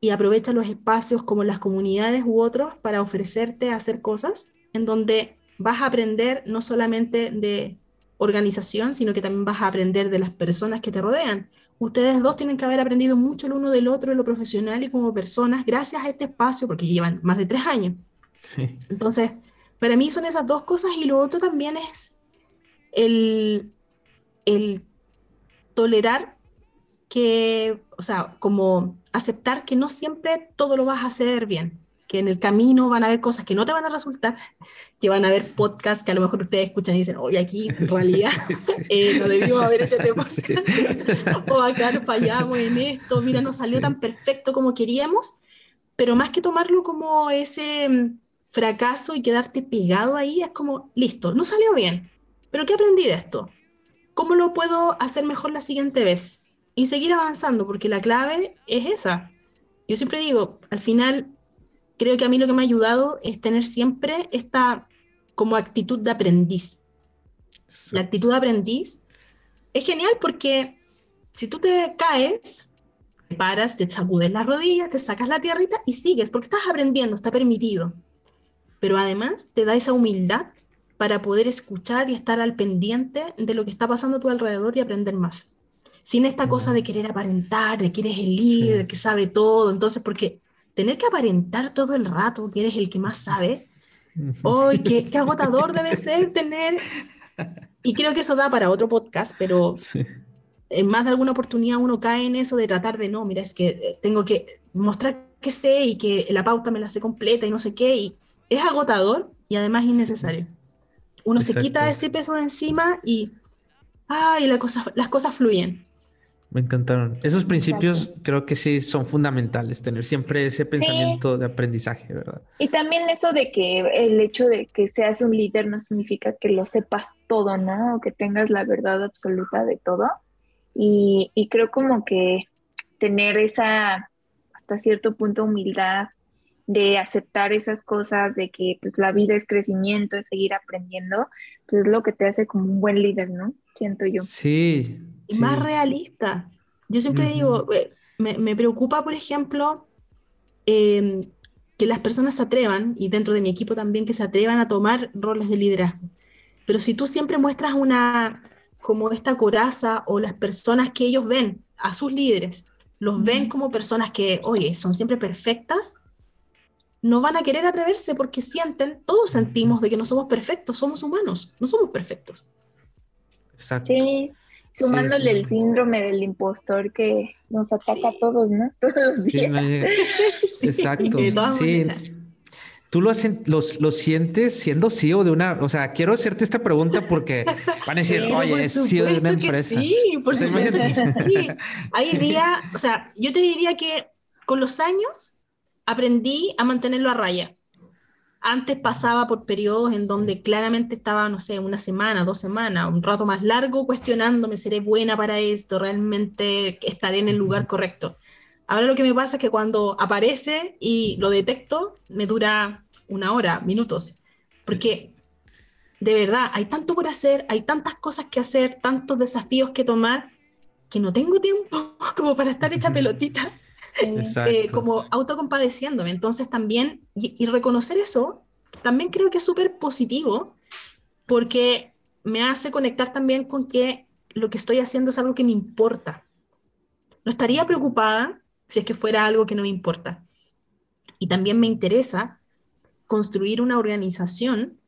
y aprovecha los espacios como las comunidades u otros para ofrecerte a hacer cosas en donde vas a aprender no solamente de organización, sino que también vas a aprender de las personas que te rodean. Ustedes dos tienen que haber aprendido mucho el uno del otro en lo profesional y como personas gracias a este espacio, porque llevan más de tres años. Sí. Entonces, para mí son esas dos cosas y lo otro también es el, tolerar que, o sea, como aceptar que no siempre todo lo vas a hacer bien. que en el camino van a haber cosas que no te van a resultar, que van a haber podcasts que a lo mejor ustedes escuchan y dicen, oye, aquí en realidad eh, no debimos haber hecho este podcast, o acá fallamos en esto, mira, no salió tan perfecto como queríamos, pero más que tomarlo como ese mm, fracaso y quedarte pegado ahí, es como, listo, no salió bien, pero ¿qué aprendí de esto? ¿Cómo lo puedo hacer mejor la siguiente vez? Y seguir avanzando, porque la clave es esa. Yo siempre digo, al final creo que a mí lo que me ha ayudado es tener siempre esta como actitud de aprendiz. La actitud de aprendiz es genial porque si tú te caes, te paras, te sacudes las rodillas, te sacas la tierrita y sigues, porque estás aprendiendo, está permitido. Pero además te da esa humildad para poder escuchar y estar al pendiente de lo que está pasando a tu alrededor y aprender más. Sin esta cosa de querer aparentar, de que eres el líder, que sabe todo. Entonces, porque tener que aparentar todo el rato que eres el que más sabe, ¡ay, qué, agotador debe ser tener! Y creo que eso da para otro podcast, pero en más de alguna oportunidad uno cae en eso de tratar de, no, mira, es que eh, tengo que mostrar que sé y que la pauta me la sé completa y no sé qué, y es agotador y además innecesario. Uno se quita ese peso de encima y, ay, la cosa, las cosas fluyen. Me encantaron. Esos principios creo que sí son fundamentales, tener siempre ese pensamiento de aprendizaje, ¿verdad? Y también eso de que el hecho de que seas un líder no significa que lo sepas todo, ¿no? O que tengas la verdad absoluta de todo. Y, y creo como que tener esa, hasta cierto punto, humildad de aceptar esas cosas, de que pues la vida es crecimiento, es seguir aprendiendo, pues es lo que te hace como un buen líder, ¿no? Siento yo. Sí, y más realista. Yo siempre digo, eh, me, preocupa, por ejemplo, em, que las personas se atrevan, y dentro de mi equipo también, que se atrevan a tomar roles de liderazgo. Pero si tú siempre muestras una, como esta coraza o las personas que ellos ven, a sus líderes, los ven como personas que, oye, son siempre perfectas, no van a querer atreverse porque sienten, todos sentimos de que no somos perfectos, somos humanos, no somos perfectos. Exacto. Sí, Sumándole el síndrome del impostor que nos ataca a todos, ¿no? Todos los días. exacto. Sí. ¿Tú lo, lo, sientes siendo CEO de una, o sea, quiero hacerte esta pregunta porque van a decir, oye, es CEO de una empresa. Sí, por supuesto que sí. Hay día, o sea, yo te diría que con los años aprendí a mantenerlo a raya. Antes pasaba por periodos en donde claramente estaba, no sé, una semana, dos semanas, un rato más largo cuestionándome, ¿seré buena para esto? ¿Realmente estaré en el lugar correcto? Ahora lo que me pasa es que cuando aparece y lo detecto, me dura una hora, minutos, porque de verdad hay tanto por hacer, hay tantas cosas que hacer, tantos desafíos que tomar, que no tengo tiempo como para estar hecha pelotita eh, como autocompadeciéndome. Entonces también, y, reconocer eso, también creo que es súper positivo porque me hace conectar también con que lo que estoy haciendo es algo que me importa. No estaría preocupada si es que fuera algo que no me importa. Y también me interesa construir una organización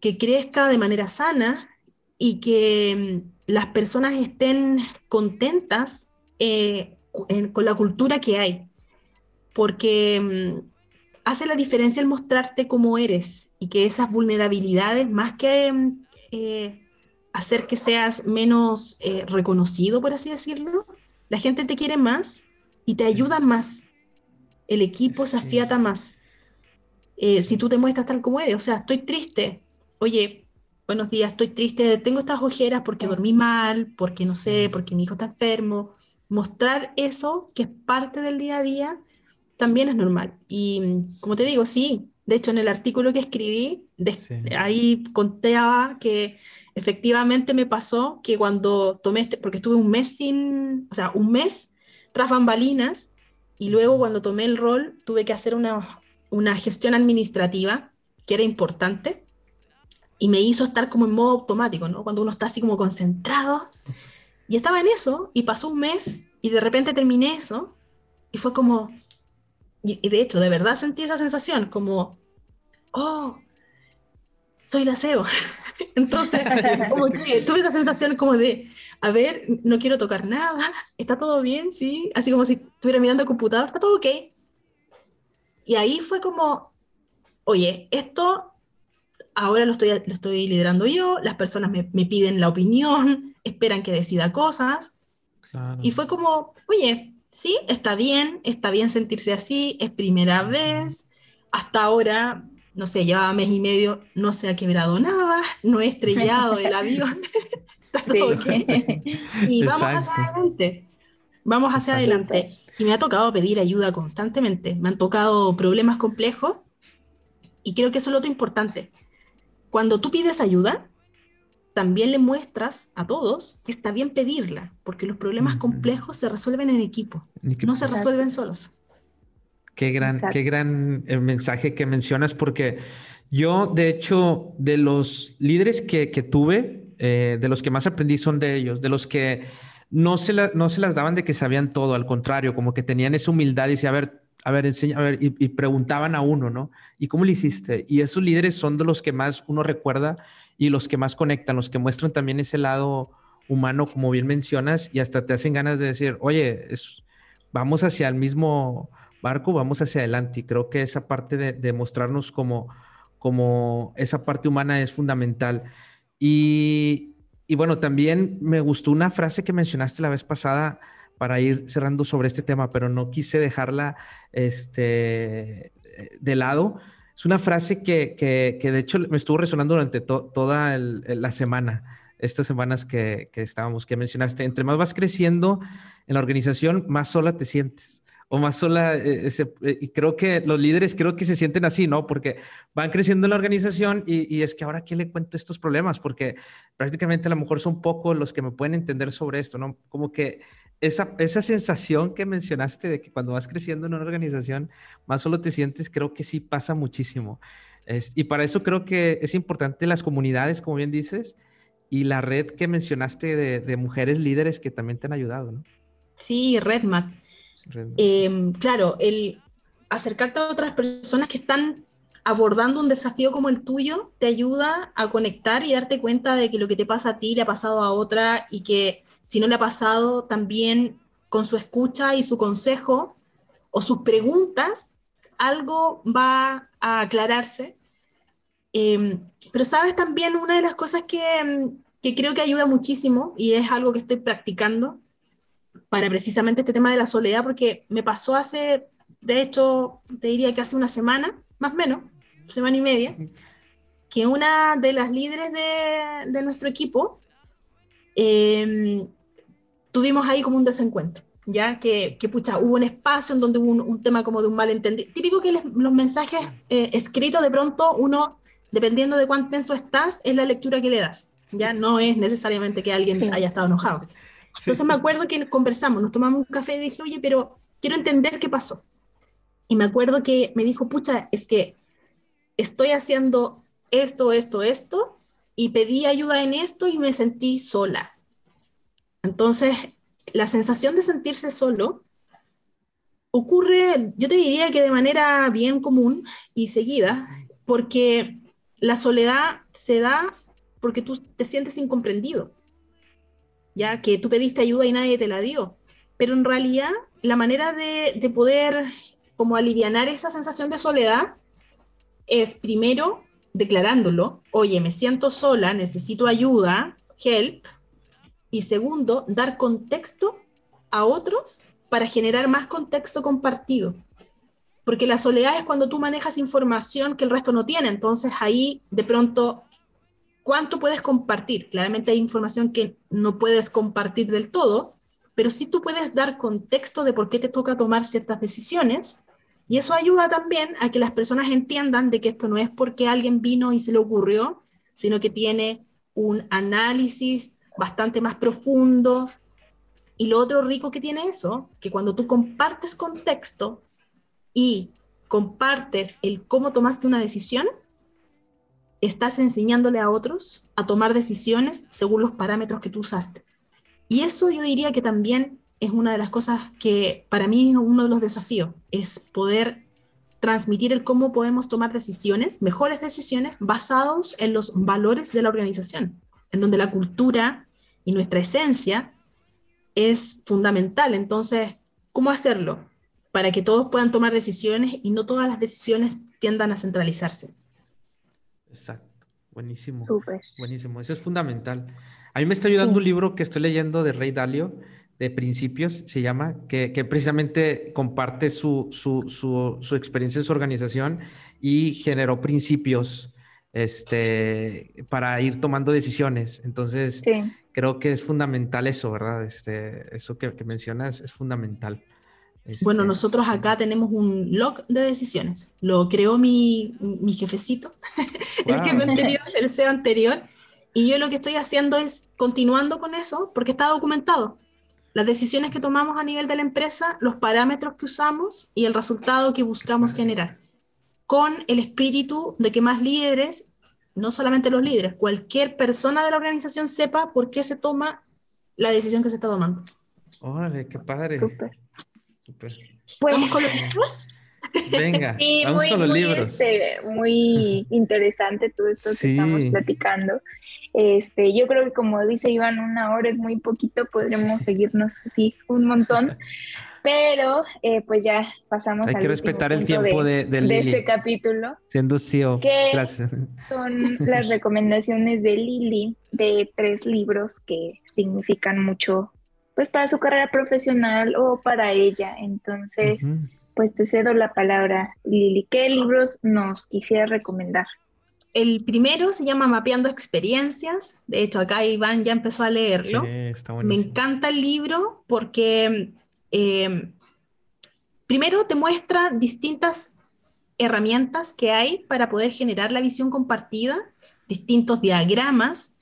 que crezca de manera sana y que mm, las personas estén contentas eh, con la cultura que hay, porque mm, hace la diferencia el mostrarte cómo eres y que esas vulnerabilidades, más que mm, eh, hacer que seas menos eh, reconocido, por así decirlo, la gente te quiere más y te ayuda más. El equipo se afiata más. Eh, si tú te muestras tal como eres, o sea, estoy triste, oye, buenos días, estoy triste, tengo estas ojeras porque dormí mal, porque no sé, porque mi hijo está enfermo, mostrar eso, que es parte del día a día, también es normal. Y como te digo, sí, de hecho en el artículo que escribí, ahí conteaba que efectivamente me pasó que cuando tomé, este, porque estuve un mes sin, o sea, un mes tras bambalinas, y luego cuando tomé el rol tuve que hacer una, una gestión administrativa que era importante y me hizo estar como en modo automático, ¿no? Cuando uno está así como concentrado y estaba en eso y pasó un mes y de repente terminé eso y fue como, y de hecho, de verdad sentí esa sensación como, oh, soy la SEO. Entonces, como que tuve esa sensación como de, a ver, no quiero tocar nada, está todo bien, sí, así como si estuviera mirando el computador, está todo ok. Y ahí fue como, oye, esto ahora lo estoy, lo estoy liderando yo, las personas me, me piden la opinión, esperan que decida cosas. Y fue como, oye, sí, está bien, está bien sentirse así, es primera vez, hasta ahora, no sé, llevaba mes y medio, no se ha quebrado nada, no he estrellado el avión, está todo Y vamos hacia adelante, vamos hacia adelante. Y me ha tocado pedir ayuda constantemente, me han tocado problemas complejos y creo que eso es lo importante. Cuando tú pides ayuda, también le muestras a todos que está bien pedirla, porque los problemas complejos se resuelven en equipo, no se resuelven solos. Qué gran, qué gran eh, mensaje que mencionas, porque yo, de hecho, de los líderes que, tuve, eh, de los que más aprendí son de ellos, de los que no se, no se las daban de que sabían todo, al contrario, como que tenían esa humildad y decía, a ver, a ver, enseña, a ver, y, y, preguntaban a uno, ¿no? ¿Y cómo lo hiciste? Y esos líderes son de los que más uno recuerda y los que más conectan, los que muestran también ese lado humano, como bien mencionas, y hasta te hacen ganas de decir, oye, es, vamos hacia el mismo barco, vamos hacia adelante. Y creo que esa parte de, mostrarnos como, como esa parte humana es fundamental. Y, y bueno, también me gustó una frase que mencionaste la vez pasada para ir cerrando sobre este tema, pero no quise dejarla este, de lado es una frase que, que, de hecho me estuvo resonando durante toda la semana, estas semanas que, que, estábamos, que mencionaste. Entre más vas creciendo en la organización, más sola te sientes o más sola. Eh, eh, y creo que los líderes creo que se sienten así, ¿no? Porque van creciendo en la organización y, y, es que ahora, ¿quién le cuento estos problemas? Porque prácticamente a lo mejor son pocos los que me pueden entender sobre esto, ¿no? Como que esa, esa sensación que mencionaste de que cuando vas creciendo en una organización, más solo te sientes, creo que sí pasa muchísimo. y para eso creo que es importante las comunidades, como bien dices, y la red que mencionaste de, de mujeres líderes que también te han ayudado, ¿no? Sí, RedMat. Em, claro, el acercarte a otras personas que están abordando un desafío como el tuyo te ayuda a conectar y darte cuenta de que lo que te pasa a ti le ha pasado a otra y que si no le ha pasado también con su escucha y su consejo o sus preguntas, algo va a aclararse. Em, pero sabes también una de las cosas que, em, que creo que ayuda muchísimo y es algo que estoy practicando para precisamente este tema de la soledad, porque me pasó hace, de hecho, te diría que hace una semana, más o menos, semana y media, que una de las líderes de, de nuestro equipo eh, tuvimos ahí como un desencuentro, ya que, que pucha, hubo un espacio en donde hubo un, tema como de un malentendido. Típico que los mensajes eh, escritos de pronto uno, dependiendo de cuán tenso estás, es la lectura que le das. Ya no es necesariamente que alguien haya estado enojado. Entonces me acuerdo que conversamos, nos tomamos un café y dije, oye, pero quiero entender qué pasó. Y me acuerdo que me dijo, pucha, es que estoy haciendo esto, esto, esto, y pedí ayuda en esto y me sentí sola. Entonces, la sensación de sentirse solo ocurre, yo te diría que de manera bien común y seguida, porque la soledad se da porque tú te sientes incomprendido, ya que tú pediste ayuda y nadie te la dio. Pero en realidad, la manera de, poder como aliviar esa sensación de soledad es primero declarándolo, oye, me siento sola, necesito ayuda, help, y segundo, dar contexto a otros para generar más contexto compartido. Porque la soledad es cuando tú manejas información que el resto no tiene. Entonces ahí de pronto, ¿cuánto puedes compartir? Claramente hay información que no puedes compartir del todo, pero sí tú puedes dar contexto de por qué te toca tomar ciertas decisiones. Y eso ayuda también a que las personas entiendan de que esto no es porque alguien vino y se le ocurrió, sino que tiene un análisis bastante más profundo. Y lo otro rico que tiene eso, que cuando tú compartes contexto y compartes el cómo tomaste una decisión, estás enseñándole a otros a tomar decisiones según los parámetros que tú usaste. Y eso yo diría que también es una de las cosas que para mí es uno de los desafíos, es poder transmitir el cómo podemos tomar decisiones, mejores decisiones, basados en los valores de la organización, en donde la cultura y nuestra esencia es fundamental. Entonces, ¿cómo hacerlo? para que todos puedan tomar decisiones y no todas las decisiones tiendan a centralizarse. Exacto. Buenísimo. Súper. Buenísimo. Eso es fundamental. A mí me está ayudando un libro que estoy leyendo de Rey Dalio, de Principios, se llama, que, que precisamente comparte su, su, su, su, experiencia en su organización y generó principios este, para ir tomando decisiones. Entonces, Sí. Creo que es fundamental eso, ¿verdad? Este, eso que, que mencionas es fundamental. Bueno, Este, nosotros acá tenemos un log de decisiones. Lo creó mi, mi jefecito, el Wow. jefe anterior, el CEO anterior. Y yo lo que estoy haciendo es continuando con eso porque está documentado. Las decisiones que tomamos a nivel de la empresa, los parámetros que usamos y el resultado que buscamos generar. Con el espíritu de que más líderes, no solamente los líderes, cualquier persona de la organización sepa por qué se toma la decisión que se está tomando. Órale, qué padre. Súper. Súper. Pues, ¿Vamos con los libros? Venga, Sí, vamos muy, con los muy, libros. este, muy interesante todo esto Sí. que estamos platicando. Este, yo creo que como dice Iván, una hora es muy poquito, podremos seguirnos así un montón, pero eh, pues ya pasamos Hay al que respetar el tiempo de, de, de de Lili, este capítulo. siendo CEO. ¿Qué? Gracias. Son las recomendaciones de Lili de tres libros que significan mucho pues para su carrera profesional o para ella. Entonces, pues te cedo la palabra, Lili. ¿Qué libros nos quisiera recomendar? El primero se llama Mapeando Experiencias. De hecho, acá Iván ya empezó a leerlo. Sí, está Me encanta el libro porque eh, primero te muestra distintas herramientas que hay para poder generar la visión compartida, distintos diagramas,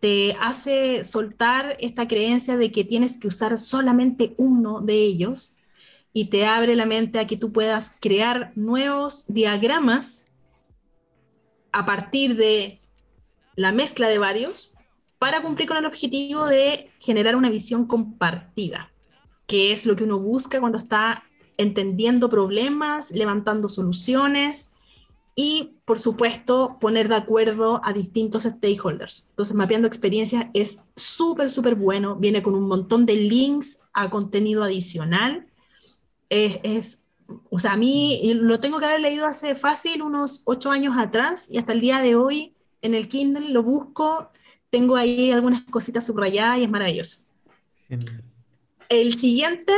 te hace soltar esta creencia de que tienes que usar solamente uno de ellos y te abre la mente a que tú puedas crear nuevos diagramas a partir de la mezcla de varios para cumplir con el objetivo de generar una visión compartida, que es lo que uno busca cuando está entendiendo problemas, levantando soluciones y, por supuesto, poner de acuerdo a distintos stakeholders. Entonces, mapeando experiencias es súper, súper bueno, viene con un montón de links a contenido adicional. Es, es, o sea, a mí lo tengo que haber leído hace fácil unos ocho años atrás y hasta el día de hoy en el Kindle lo busco, tengo ahí algunas cositas subrayadas y es maravilloso. El siguiente,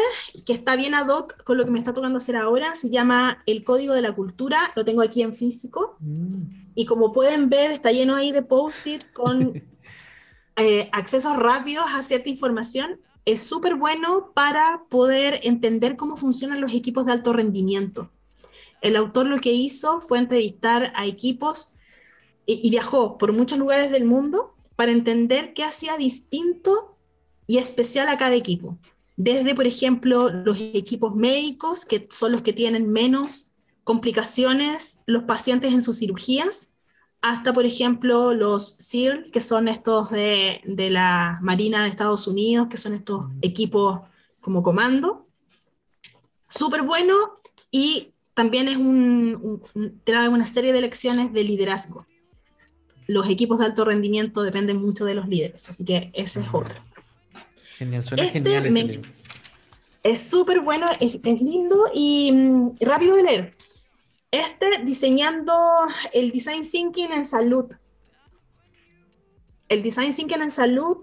que está bien ad hoc con lo que me está tocando hacer ahora, se llama El Código de la Cultura, lo tengo aquí en físico, Mm. y como pueden ver, está lleno ahí de post-it con eh, accesos rápidos a cierta información. Es súper bueno para poder entender cómo funcionan los equipos de alto rendimiento. El autor lo que hizo fue entrevistar a equipos y, y viajó por muchos lugares del mundo para entender qué hacía distinto y especial a cada equipo. Desde, por ejemplo, los equipos médicos, que son los que tienen menos complicaciones los pacientes en sus cirugías, hasta, por ejemplo, los SEAL, que son estos de, de la Marina de Estados Unidos, que son estos equipos como comando. Súper bueno y también es un, un- un- trae una serie de lecciones de liderazgo. Los equipos de alto rendimiento dependen mucho de los líderes, así que ese es otro. Genial, suena Este genial ese me- libro. Es súper bueno, es, es lindo y mm, rápido de leer. Este, diseñando el design thinking en salud. El design thinking en salud,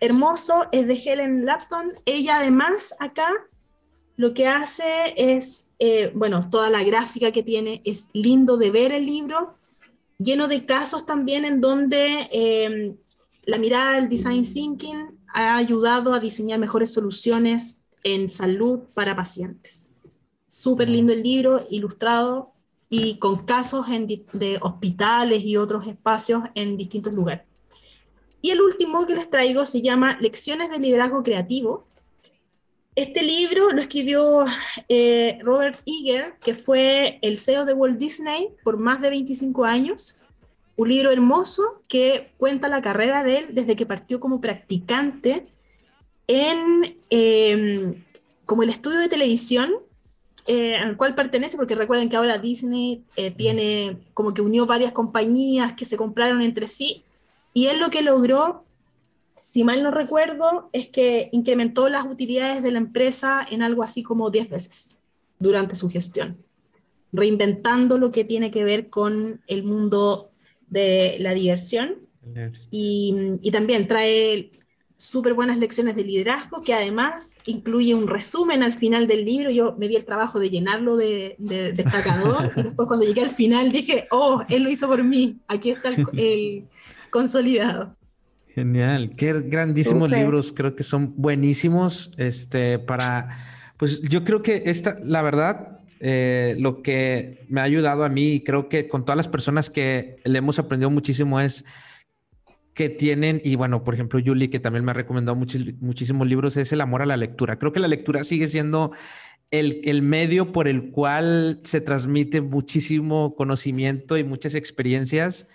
hermoso, es de Helen Lapton. Ella además acá lo que hace es, eh, bueno, toda la gráfica que tiene, es lindo de ver el libro, lleno de casos también en donde eh, la mirada del design thinking ha ayudado a diseñar mejores soluciones en salud para pacientes. Súper lindo el libro, ilustrado y con casos en de hospitales y otros espacios en distintos lugares. Y el último que les traigo se llama Lecciones de Liderazgo Creativo. Este libro lo escribió eh, Robert Eager, que fue el CEO de Walt Disney por más de 25 años. Un libro hermoso que cuenta la carrera de él desde que partió como practicante en eh, como el estudio de televisión eh, al cual pertenece, porque recuerden que ahora Disney eh, tiene como que unió varias compañías que se compraron entre sí, y él lo que logró, si mal no recuerdo, es que incrementó las utilidades de la empresa en algo así como 10 veces. durante su gestión, reinventando lo que tiene que ver con el mundo de la diversión. Y, y también trae súper buenas lecciones de liderazgo, que además incluye un resumen al final del libro. Yo me di el trabajo de llenarlo de, destacador y después cuando llegué al final dije, oh, él lo hizo por mí, aquí está el, consolidado. Genial, qué grandísimos libros, creo que son buenísimos, este, para, pues yo creo que esta, la verdad, eh, lo que me ha ayudado a mí y creo que con todas las personas que le hemos aprendido muchísimo es que tienen, y bueno, por ejemplo, Yuli, que también me ha recomendado muchísimos libros, es el amor a la lectura. Creo que la lectura sigue siendo el, el, medio por el cual se transmite muchísimo conocimiento y muchas experiencias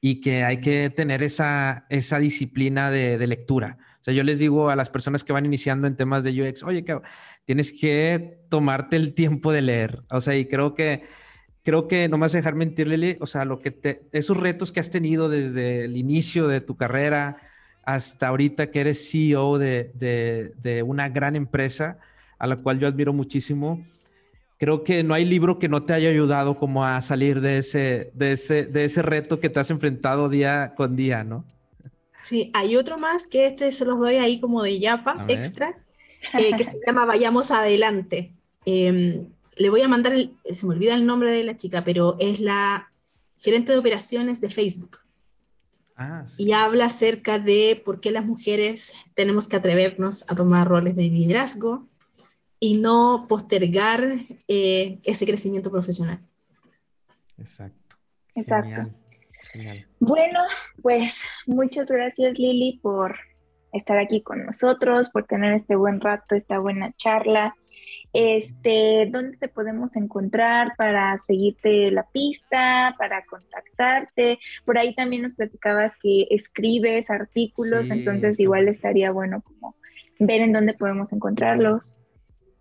y que hay que tener esa, esa disciplina de, de lectura. Sea, yo les digo a las personas que van iniciando en temas de UX, oye, tienes que tomarte el tiempo de leer. O sea, y creo que creo que no me dejar mentir, Lili, o sea, lo que te, esos retos que has tenido desde el inicio de tu carrera hasta ahorita que eres CEO de, de, una gran empresa a la cual yo admiro muchísimo, creo que no hay libro que no te haya ayudado como a salir de ese, de ese, de ese reto que te has enfrentado día con día, ¿no? Sí, hay otro más que este se los doy ahí como de yapa extra, eh, que se llama Vayamos Adelante. Eh, le voy a mandar, se me olvida el nombre de la chica, pero es la gerente de operaciones de Facebook. Ah, y habla acerca de por qué las mujeres tenemos que atrevernos a tomar roles de liderazgo y no postergar eh, ese crecimiento profesional. Exacto. Exacto. Bueno, pues muchas gracias Lili por estar aquí con nosotros, por tener este buen rato, esta buena charla. Este, ¿dónde te podemos encontrar para seguirte la pista, para contactarte? Por ahí también nos platicabas que escribes artículos, entonces igual estaría bueno como ver en dónde podemos encontrarlos.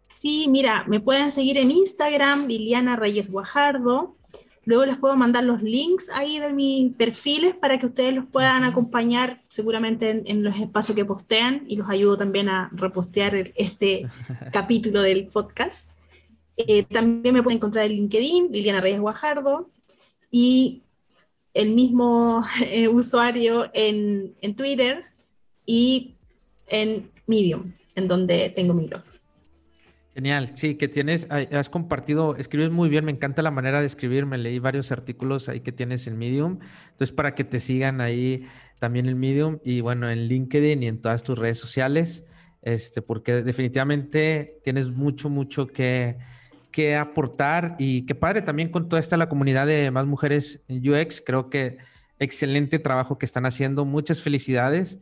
Sí, mira, me pueden seguir en Instagram, Liliana Reyes Guajardo. Luego les puedo mandar los links ahí de mis perfiles para que ustedes los puedan acompañar seguramente en, los espacios que postean y los ayudo también a repostear este capítulo del podcast. Eh, también me pueden encontrar en LinkedIn, Liliana Reyes Guajardo, y el mismo eh, usuario en, en Twitter y en Medium, en donde tengo mi blog. Genial, sí, que tienes, has compartido, escribes muy bien, me encanta la manera de escribir, me leí varios artículos ahí que tienes en Medium, entonces para que te sigan ahí también en Medium y bueno, en LinkedIn y en todas tus redes sociales, este, porque definitivamente tienes mucho, mucho que, que aportar y qué padre también con toda esta la comunidad de más mujeres en UX, creo que excelente trabajo que están haciendo, muchas felicidades.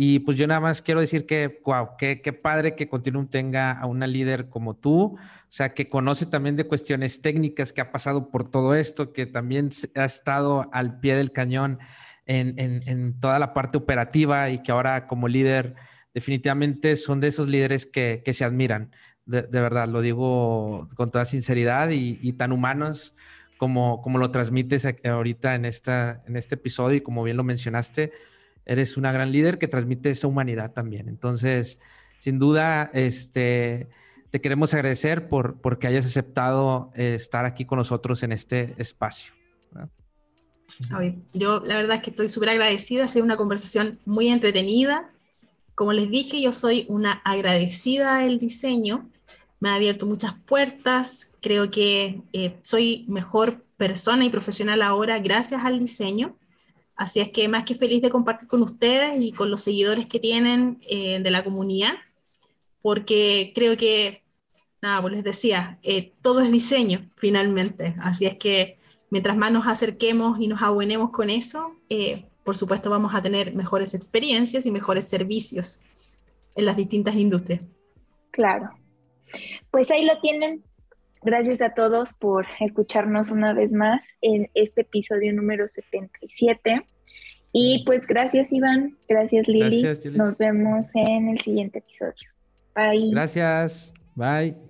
Y pues yo nada más quiero decir que, wow, qué, qué padre que Continuum tenga a una líder como tú, o sea, que conoce también de cuestiones técnicas, que ha pasado por todo esto, que también ha estado al pie del cañón en, en, en toda la parte operativa y que ahora como líder definitivamente son de esos líderes que, que se admiran. De, de, verdad, lo digo con toda sinceridad y, y tan humanos como, como lo transmites ahorita en, esta, en este episodio y como bien lo mencionaste eres una gran líder que transmite esa humanidad también. Entonces, sin duda, este, te queremos agradecer por porque hayas aceptado eh, estar aquí con nosotros en este espacio. Yo la verdad es que estoy súper agradecida, ha sido una conversación muy entretenida. Como les dije, yo soy una agradecida del diseño, me ha abierto muchas puertas, creo que eh, soy mejor persona y profesional ahora gracias al diseño. Así es que más que feliz de compartir con ustedes y con los seguidores que tienen eh, de la comunidad, porque creo que, nada, pues les decía, eh, todo es diseño finalmente. Así es que mientras más nos acerquemos y nos abuenemos con eso, eh, por supuesto vamos a tener mejores experiencias y mejores servicios en las distintas industrias. Claro. Pues ahí lo tienen. Gracias a todos por escucharnos una vez más en este episodio número 77. Y pues gracias Iván, gracias Lili. Nos vemos en el siguiente episodio. Bye. Gracias. Bye.